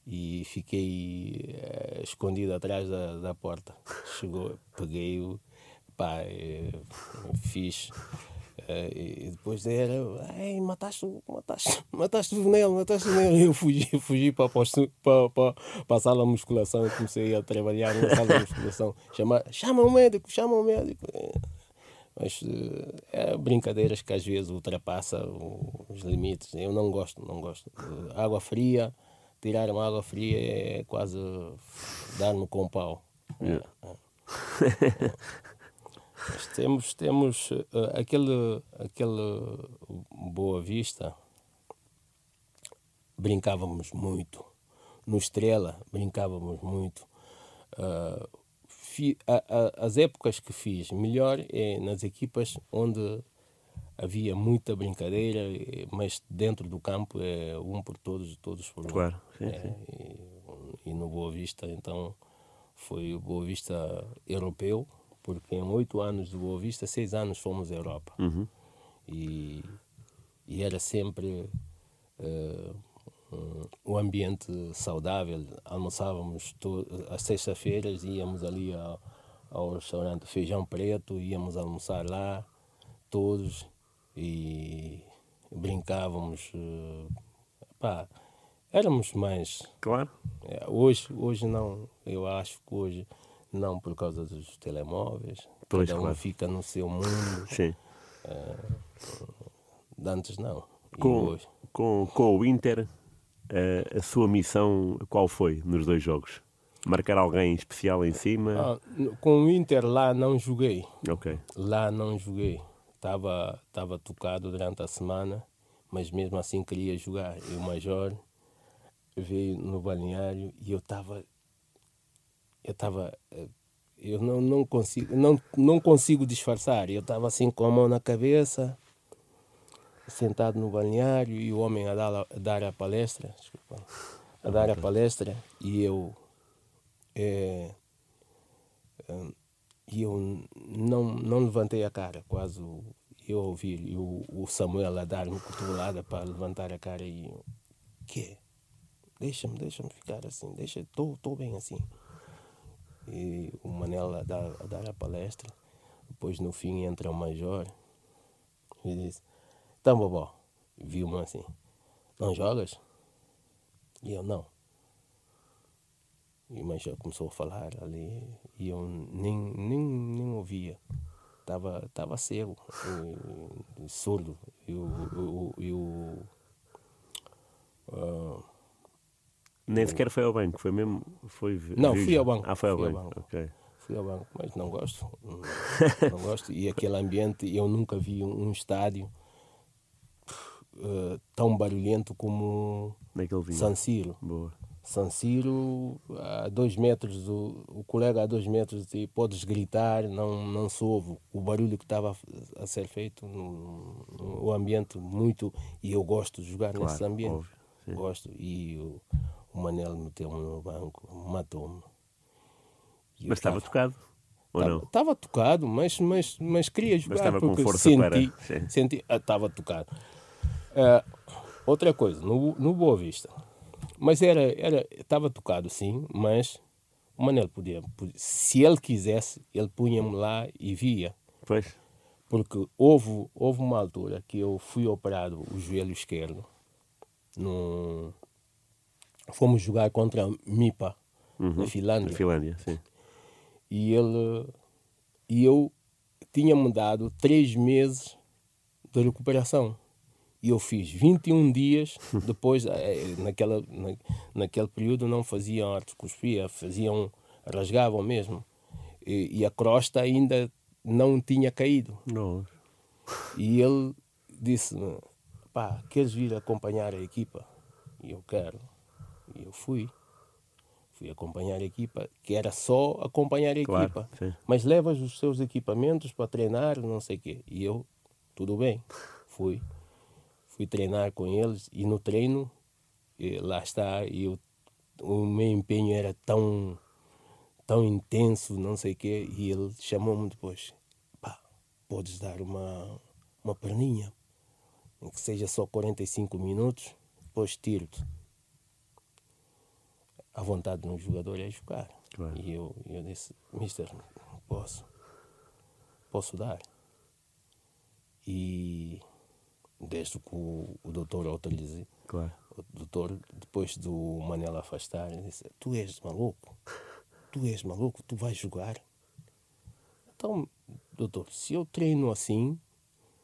e fiquei uh, escondido atrás da, da porta. Chegou, peguei-o, pá, uh, fiz. Uh, e depois era, Ei, mataste, mataste, mataste o Nelo, mataste o Nelo. Eu fugi, fugi para, para, para, para a sala de musculação e comecei a trabalhar na sala de musculação. Chama, chama o médico, chama o médico. Mas é brincadeiras que às vezes ultrapassam os limites. Eu não gosto, não gosto. Água fria, tirar uma água fria é quase dar no com pau. Yeah. Mas temos, temos uh, aquele, aquele Boa Vista, brincávamos muito. No Estrela, brincávamos muito. Uh, fi, a, a, as épocas que fiz melhor é nas equipas onde havia muita brincadeira, mas dentro do campo é um por todos, todos por um. Claro, sim, é, sim. E, e, no Boa Vista, então, foi o Boa Vista europeu, porque em oito anos do Boa Vista, seis anos fomos à Europa. Uhum. E, e era sempre uh, um, um ambiente saudável. Almoçávamos às sextas-feiras, íamos ali ao, ao restaurante Feijão Preto, íamos almoçar lá, todos, e brincávamos. Uh, pá, éramos mais. Claro. É, hoje, hoje não, eu acho que hoje não por causa dos telemóveis. Pois, cada um claro. fica no seu mundo. Sim. De antes não. Com, com, com o Inter, a, a sua missão qual foi nos dois jogos? Marcar alguém especial em cima? Ah, com o Inter lá não joguei. Ok. Lá não joguei. Estava tava tocado durante a semana, mas mesmo assim queria jogar. E o Major veio no balneário e eu estava. Eu estava. Eu não, não, consigo, não, não consigo disfarçar. Eu estava assim com a mão na cabeça, sentado no balneário e o homem a dar, a dar a palestra. Desculpa, a dar a palestra e eu. eh, eh, e eu não, não levantei a cara, quase eu ouvi o, o Samuel a dar-me cotovelada para levantar a cara e eu, que Deixa-me, deixa-me ficar assim, deixa, estou bem assim. E o Manel a dar, a dar a palestra, depois no fim entra o Major e diz, então bobó, viu-me assim, não jogas? E eu, não. E o Major começou a falar ali e eu nem, nem, nem ouvia. Estava tava cego, e, e surdo. E o, o, e o, ah, Nem sequer foi ao banco, foi mesmo. Foi, Não, fui ao banco, Ah, foi ao fui ao banco. banco. Ok. fui ao banco, mas não gosto. Não, não gosto. E aquele ambiente, eu nunca vi um, estádio eh, tão barulhento como. San Siro. Boa. San Siro, a dois metros, o, o colega a dois metros, e podes gritar, não, não se ouve o barulho que estava a ser feito, no, no- o ambiente muito, e eu gosto de jogar nesse Claro, ambiente, gosto, e o, o Manel meteu-me no banco, matou-me. Mas estava tocado? Ou não? Estava tocado, mas, mas, mas queria jogar estava com força senti, para- senti estava tocado. Ah, outra coisa, no, no Boa Vista, mas era era estava tocado sim, mas o Manel podia, podia- se ele quisesse, ele punha-me lá e via, Pois. porque houve houve uma altura que eu fui operado o joelho esquerdo, no, fomos jogar contra a Mipa na Na Finlândia. Finlândia, sim. e ele e eu tinha-me dado três meses de recuperação. E eu fiz 21 dias depois eh, naquela na, naquele período não faziam artroscopia faziam rasgavam mesmo. E, e a crosta ainda não tinha caído. Não. e ele disse-me pá queres vir acompanhar a equipa? E eu quero e eu fui fui acompanhar a equipa, que era só acompanhar a Claro, equipa. sim. Mas levas os seus equipamentos para treinar, não sei o quê. E eu, tudo bem, fui. Fui treinar com eles e no treino, eh, lá está, eu, o meu empenho era tão, tão intenso, não sei o quê, e ele chamou-me depois. Pá, podes dar uma, uma perninha, que seja só 45 minutos, depois tiro-te a vontade de um jogador é jogar. Claro. E eu, eu disse, Mister, posso. Posso dar. E desde que o, o doutor autorize, Claro. o doutor, depois do Manel afastar, disse, tu és maluco. Tu és maluco, tu vais jogar. Então, doutor, se eu treino assim,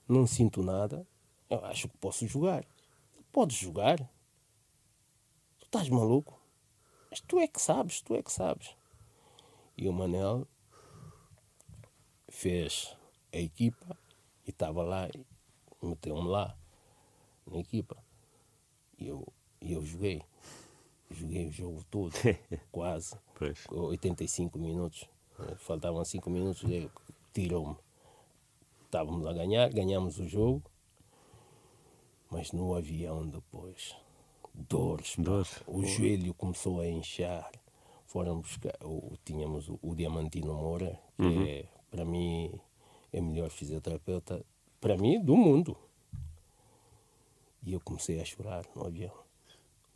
não sinto nada, eu acho que posso jogar. Podes jogar. Tu estás maluco? Mas tu é que sabes, tu é que sabes. E o Manel fez a equipa e estava lá e meteu-me lá na equipa. E eu, e eu joguei. Joguei o jogo todo, quase. Pois. 85 minutos. Faltavam 5 minutos, tirou-me. Estávamos a ganhar, ganhamos o jogo, mas no avião depois, dores. Dores. O joelho começou a inchar. Foram buscar, o, tínhamos o, o Diamantino Moura, que é, para mim, é o melhor fisioterapeuta, para mim, do mundo. E eu comecei a chorar no avião.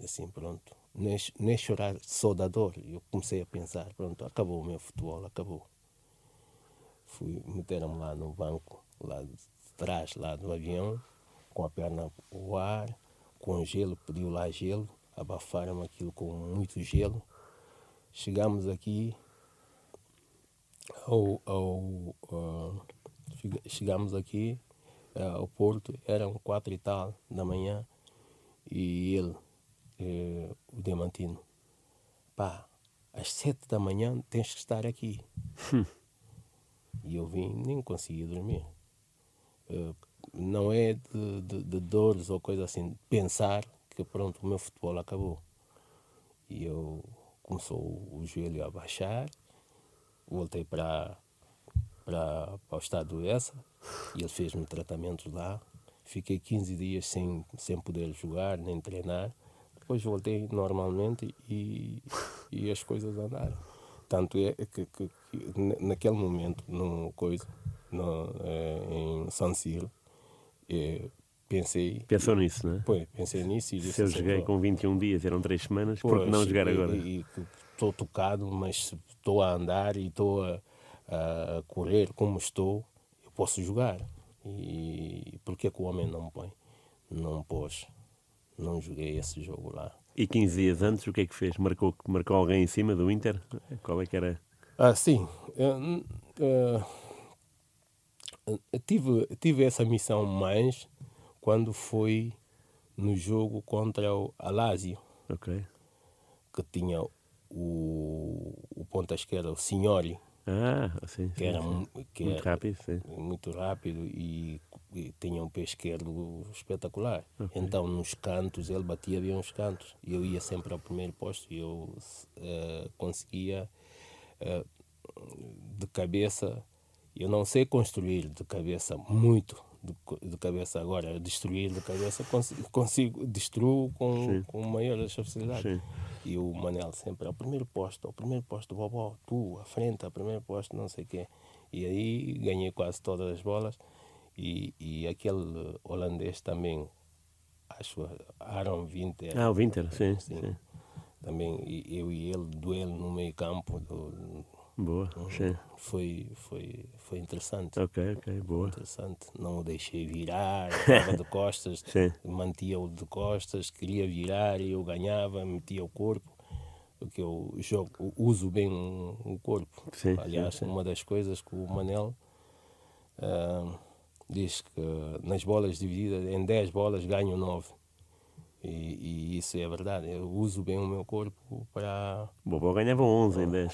Assim, pronto. Nem, nem chorar só da dor. Eu comecei a pensar, pronto, acabou o meu futebol, acabou. Fui, meteram-me lá no banco, lá de trás, lá do avião, com a perna o ar, com gelo, pediu lá gelo, abafaram aquilo com muito gelo. Chegamos aqui ao, ao, chega- chegamos aqui ah, ao Porto, eram quatro e tal da manhã, e ele, eh, o Diamantino, pá, às sete da manhã tens que estar aqui. e eu vim, nem consegui dormir. Não é de, de, de dores ou coisa assim, pensar que pronto, o meu futebol acabou. E eu começou o joelho a baixar, voltei para para para o estado essa e ele fez-me tratamento lá. Fiquei 15 dias sem, sem poder jogar nem treinar. Depois voltei normalmente e, e as coisas andaram. Tanto é que, que, que na- naquele momento, no coisa, no, eh, em San Siro, eh, pensei, Pensou nisso, não é? pois, pensei nisso e disse Se eu assim, joguei "Pô, com 21 dias, eram 3 semanas, por que não jogar e- agora? E estou tocado, mas estou a andar e estou a, a correr como estou, eu posso jogar. E por que que o homem não põe? Não pôs. Não joguei esse jogo lá. E 15 dias antes, o que é que fez? Marcou, marcou alguém em cima do Inter? Qual é que era? Ah, sim. Eh, eu tive, tive essa missão mais quando foi no jogo contra o Alásio. Ok. que tinha o, o ponta esquerda, o Signori, Ah, sim. que sim, era, sim. que Muito era rápido, sim. muito rápido e, e tinha um pé esquerdo espetacular. Então, nos cantos, ele batia bem os cantos. E eu ia sempre ao primeiro posto e eu eh, conseguia, eh, de cabeça, eu não sei construir de cabeça muito, de, de cabeça agora, destruir de cabeça, consigo, consigo destruo com, com maior facilidade. Sim. E o Manel sempre ao primeiro posto, ao primeiro posto, vovó, tu, à frente, ao primeiro posto, não sei o quê. E aí ganhei quase todas as bolas. E, e aquele holandês também, acho, Aaron Winter. Ah, o Winter, sim. sim. sim. Também eu e ele, duelo no meio campo, do- Boa, sim. foi, foi, foi interessante. Ok, ok, boa. Interessante. Não o deixei virar, estava de costas, mantia-o de costas, queria virar e eu ganhava, metia o corpo. Porque eu jogo, uso bem o corpo. Sim, Aliás, sim, sim. uma das coisas que o Manel ah, diz que nas bolas divididas, em 10 bolas ganho 9. E, e isso é verdade. Eu uso bem o meu corpo para. O Bobó ganhava 11 em 10.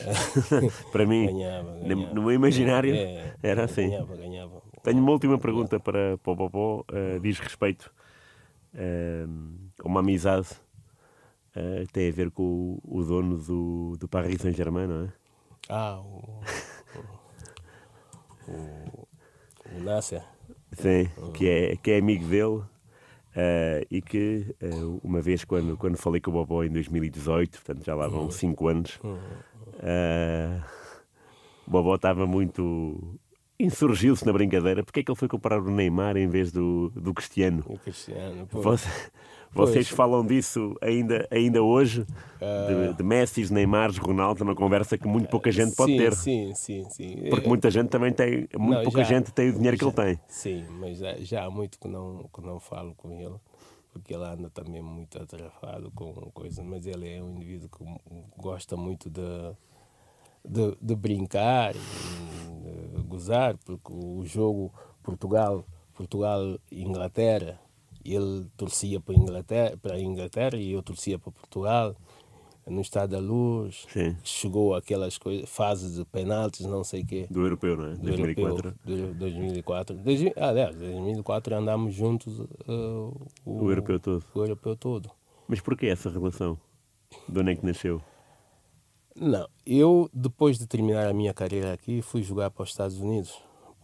Para mim, Ganhava, no- ganhava. no meu imaginário, É, era assim. Ganhava, ganhava. Tenho uma última pergunta para, para o Bobó. eh, diz respeito eh, a uma amizade eh, que tem a ver com o, o dono do, do Paris Saint-Germain, não é? Ah, o. O, o, o Nasser. Sim, que é, que é amigo dele eh, e que eh, uma vez quando, quando falei com o Bobó em 2018, portanto já lá vão 5 anos, eh, o Bobó estava muito. insurgiu-se na brincadeira. Porque é que ele foi comparar o Neymar em vez do, do Cristiano? O Cristiano. pô. Você- vocês Pois. falam disso ainda, ainda hoje? Ah. De, de Messi, Neymar, Ronaldo, é uma conversa que muito pouca gente pode sim, ter. Sim, sim, sim. Porque muita gente também tem, muito Não, pouca já- gente tem o dinheiro que ele já- tem. Sim, mas já, já há muito que não, que não falo com ele, porque ele anda também muito atrafado com coisas, mas ele é um indivíduo que gosta muito de, de, de brincar, de gozar, porque o jogo Portugal, Portugal e Inglaterra, ele torcia para a Inglaterra, para a Inglaterra e eu torcia para Portugal. no Estado da Luz, Sim. chegou aquelas coisas, fases de penaltis, não sei o quê. Do europeu, não é? do 2004. Europeu, de 2004. Desde, aliás, em 2004 andámos juntos uh, O europeu todo. o europeu todo. Mas porquê essa relação? De onde é que nasceu? Não, eu depois de terminar a minha carreira aqui fui jogar para os Estados Unidos,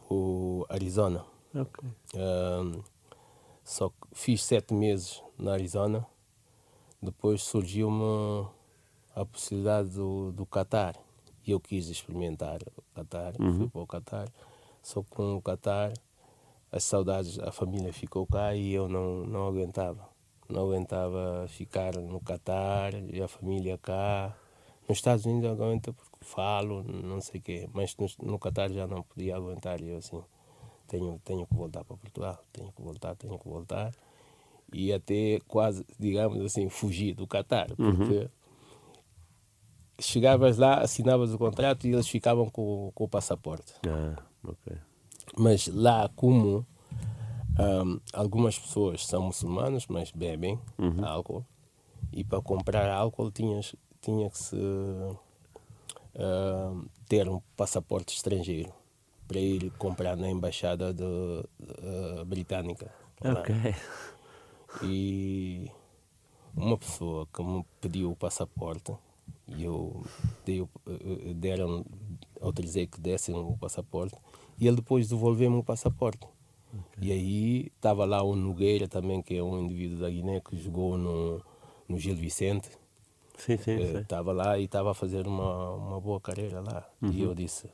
o Arizona. Ok. Um, só que fiz sete meses na Arizona. Depois surgiu-me a possibilidade do, do Qatar. E eu quis experimentar o Qatar. Fui para o Qatar. Só que com o Qatar, as saudades, a família ficou cá e eu não, não aguentava. Não aguentava ficar no Qatar e a família cá. Nos Estados Unidos eu aguento porque falo, não sei o quê. Mas no, no Qatar já não podia aguentar. E eu assim, tenho, tenho que voltar para Portugal. Tenho que voltar, tenho que voltar. E até quase, digamos assim, fugir do Qatar. Porque chegavas lá, assinavas o contrato e eles ficavam com, com o passaporte. Ah, ok. Mas lá, como ahm, algumas pessoas são muçulmanos, mas bebem álcool, e para comprar álcool tinhas, tinha que se ahm, ter um passaporte estrangeiro para ir comprar na embaixada de, eh, britânica. lá. Ok. E uma pessoa que me pediu o passaporte e eu dei, eh, eh, deram, autorizei que dessem o passaporte e ele depois devolveu-me o passaporte. E aí estava lá o Nogueira também, que é um indivíduo da Guiné que jogou no, no Gil Vicente. Sim, sim, Eh. Estava lá e estava a fazer uma, uma boa carreira lá. E eu disse,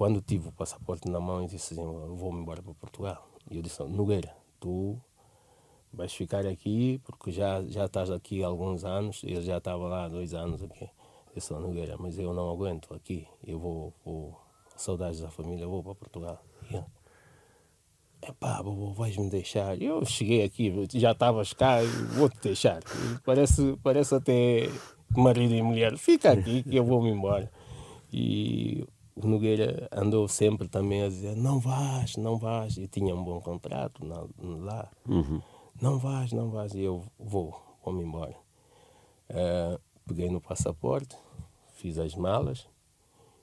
quando tive o passaporte na mão, eu disse assim, "Eu vou-me embora para Portugal. E eu disse, Nogueira, tu vais ficar aqui porque já, já estás aqui há alguns anos, eu já estava lá há dois anos aqui. Eu disse, Nogueira, mas eu não aguento aqui, eu vou, vou saudades da família, vou para Portugal. E ele, Epá, vovô, vais-me deixar. Eu cheguei aqui, já estavas cá, vou-te deixar. Parece, parece até marido e mulher. Fica aqui que eu vou-me embora. E o Nogueira andou sempre também a dizer: não vás, não vás. E tinha um bom contrato na- lá. Não vás, não vás. E eu vou, vou-me embora. Eh, peguei no passaporte, fiz as malas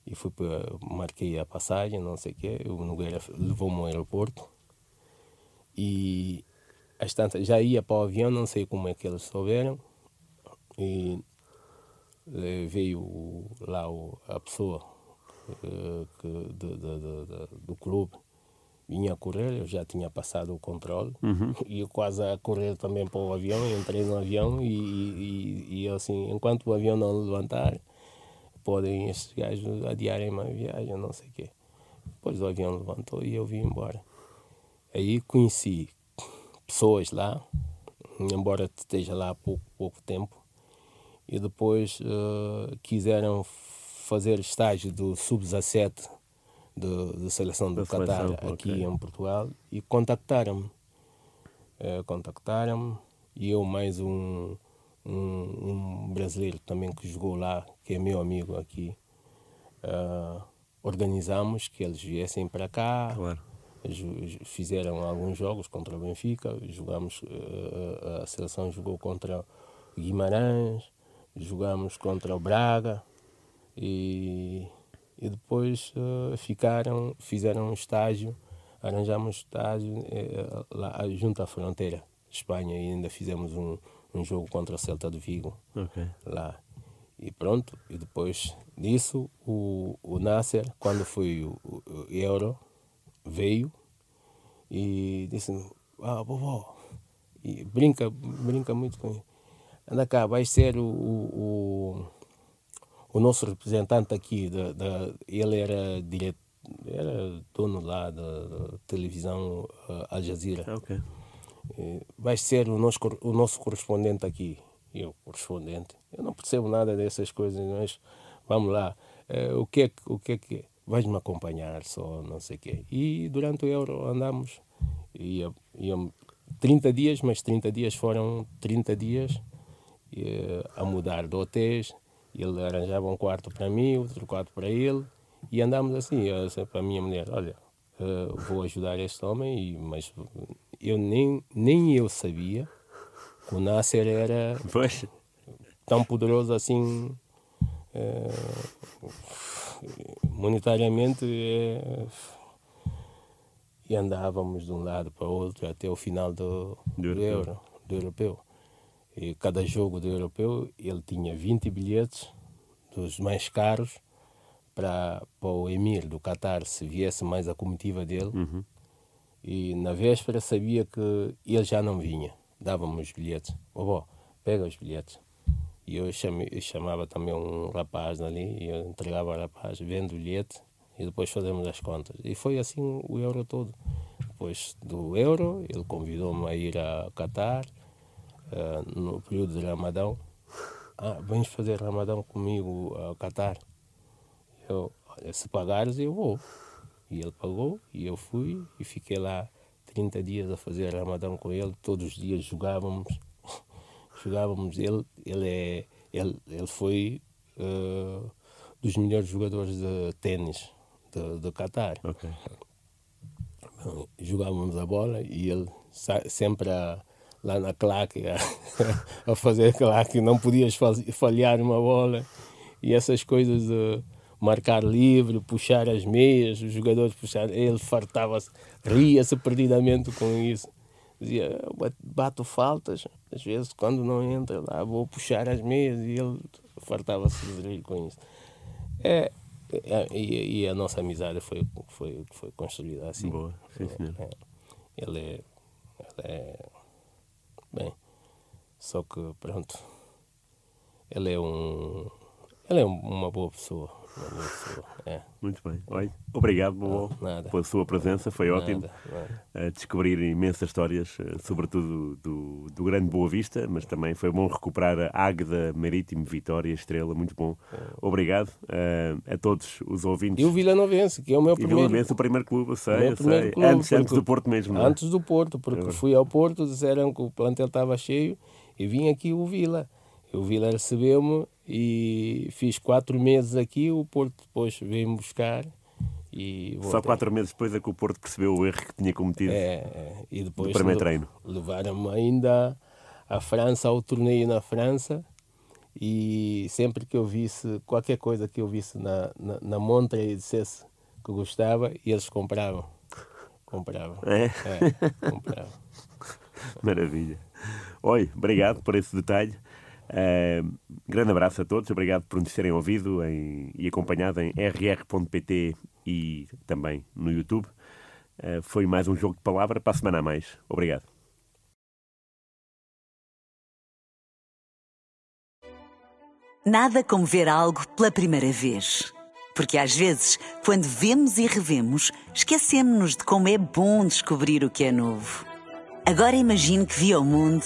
e fui para, marquei a passagem, não sei o quê. O Nogueira levou-me ao aeroporto e às tantas já ia para o avião, não sei como é que eles souberam. E eh, veio lá o- a pessoa que, de- de- de- do clube, vinha a correr, eu já tinha passado o controle, e eu quase a correr também para o avião, entrei no avião e, e, e assim, enquanto o avião não levantar, podem estes gajos adiarem uma viagem, não sei o quê. Depois o avião levantou e eu vim embora. Aí conheci pessoas lá, embora esteja lá há pouco, pouco tempo, e depois eh, quiseram fazer estágio do sub-17 de, de seleção do Da Qatar aqui ok. em Portugal e contactaram-me. Eh, contactaram-me e eu mais um, um, um brasileiro também que jogou lá, que é meu amigo aqui, eh, organizamos que eles viessem para cá, Claro. Fizeram alguns jogos contra o Benfica, jogamos, eh, a seleção jogou contra o Guimarães, jogamos contra o Braga e, e depois eh, ficaram, fizeram um estágio, arranjamos estágio eh, lá junto à fronteira, Espanha, e ainda fizemos um, um jogo contra a Celta de Vigo Ok. lá. E pronto, e depois disso, o, o Nasser, quando foi o, o- o Euro, veio e disse ah, vovó, e brinca, brinca muito com ele. Anda cá, vai ser o, o, o, nosso representante aqui. Da, da, ele era diretor, era dono lá da, da televisão uh, Al Jazeera. Ok. Eh, vai ser o nosso, o nosso correspondente aqui. Eu, correspondente. Eu não percebo nada dessas coisas, mas vamos lá. Eh, o que é que. O que, é que Vais-me acompanhar só, não sei o quê. E durante o Euro andamos. Ia, ia 30 dias, mas 30 dias foram 30 dias eh, a mudar de hotéis. Ele arranjava um quarto para mim, outro quarto para ele. E andámos assim. Eu para a minha mulher: Olha, eh, vou ajudar este homem, e, mas eu nem, nem eu sabia que o Nasser era Pois. tão poderoso assim é, monetariamente é, e andávamos de um lado para o outro até o final do, do, do euro, do europeu. E cada jogo do europeu ele tinha 20 bilhetes dos mais caros para, para o emir do Qatar se viesse mais a comitiva dele. Uhum. E na véspera sabia que ele já não vinha. Dava-me os bilhetes. Vovó, pega os bilhetes. E eu, chamei, eu chamava também um rapaz ali, e eu entregava ao rapaz, vendo o bilhete e depois fazemos as contas. E foi assim o euro todo. Depois do euro, ele convidou-me a ir a Qatar uh, no período de Ramadão. Ah, vens fazer Ramadão comigo a Qatar? Eu, olha, se pagares, eu vou. E ele pagou, e eu fui, e fiquei lá 30 dias a fazer Ramadão com ele. Todos os dias jogávamos jogávamos. Ele, ele, é, ele, ele foi uh, dos melhores jogadores de ténis do Qatar. Okay. Jogávamos a bola e ele sempre a, lá na claque a, a fazer claque, não podias falhar uma bola e essas coisas de marcar livre, puxar as meias, os jogadores puxar, ele fartava-se, ria-se perdidamente com isso dizia, bato faltas, às vezes quando não entra lá vou puxar as meias e ele fartava-se de rir com isso. É, é, e, e, a nossa amizade foi, foi, foi construída assim. Boa, sim senhor. É, ele é, ele é. Bem, só que pronto. Ele é um. Ele é uma boa pessoa. É. Muito bem. Oi. Obrigado, Bobo, pela sua presença. Foi nada, ótimo nada. descobrir imensas histórias, eh, sobretudo do, do grande Boa Vista, mas também foi bom recuperar a Águeda, Marítimo, Vitória, Estrela. Muito bom. É. Obrigado uh, a todos os ouvintes. E o Vila Novense, que é o meu primeiro. Vila Novense, o primeiro clube, eu sei. Eu sei. Clube, antes, antes do Porto mesmo. Não é? Antes do Porto, porque fui ao Porto, disseram que o plantel estava cheio e vim aqui o Vila. O Vila recebeu-me e fiz quatro meses aqui. O Porto depois veio-me buscar. E Só quatro meses depois é que o Porto percebeu o erro que tinha cometido é, é. E depois primeiro treino. levaram-me ainda à França, ao torneio na França. E sempre que eu visse qualquer coisa que eu visse na, na, na montra e dissesse que gostava, eles compravam. Compravam. É? é compravam. Maravilha. Oi, obrigado por esse detalhe. Uh, grande abraço a todos, obrigado por nos terem ouvido em, e acompanhado em rr.pt e também no YouTube. Uh, foi mais um jogo de palavra, para a semana a mais. Obrigado. Nada como ver algo pela primeira vez. Porque às vezes, quando vemos e revemos, esquecemos-nos de como é bom descobrir o que é novo. Agora imagine que viu o mundo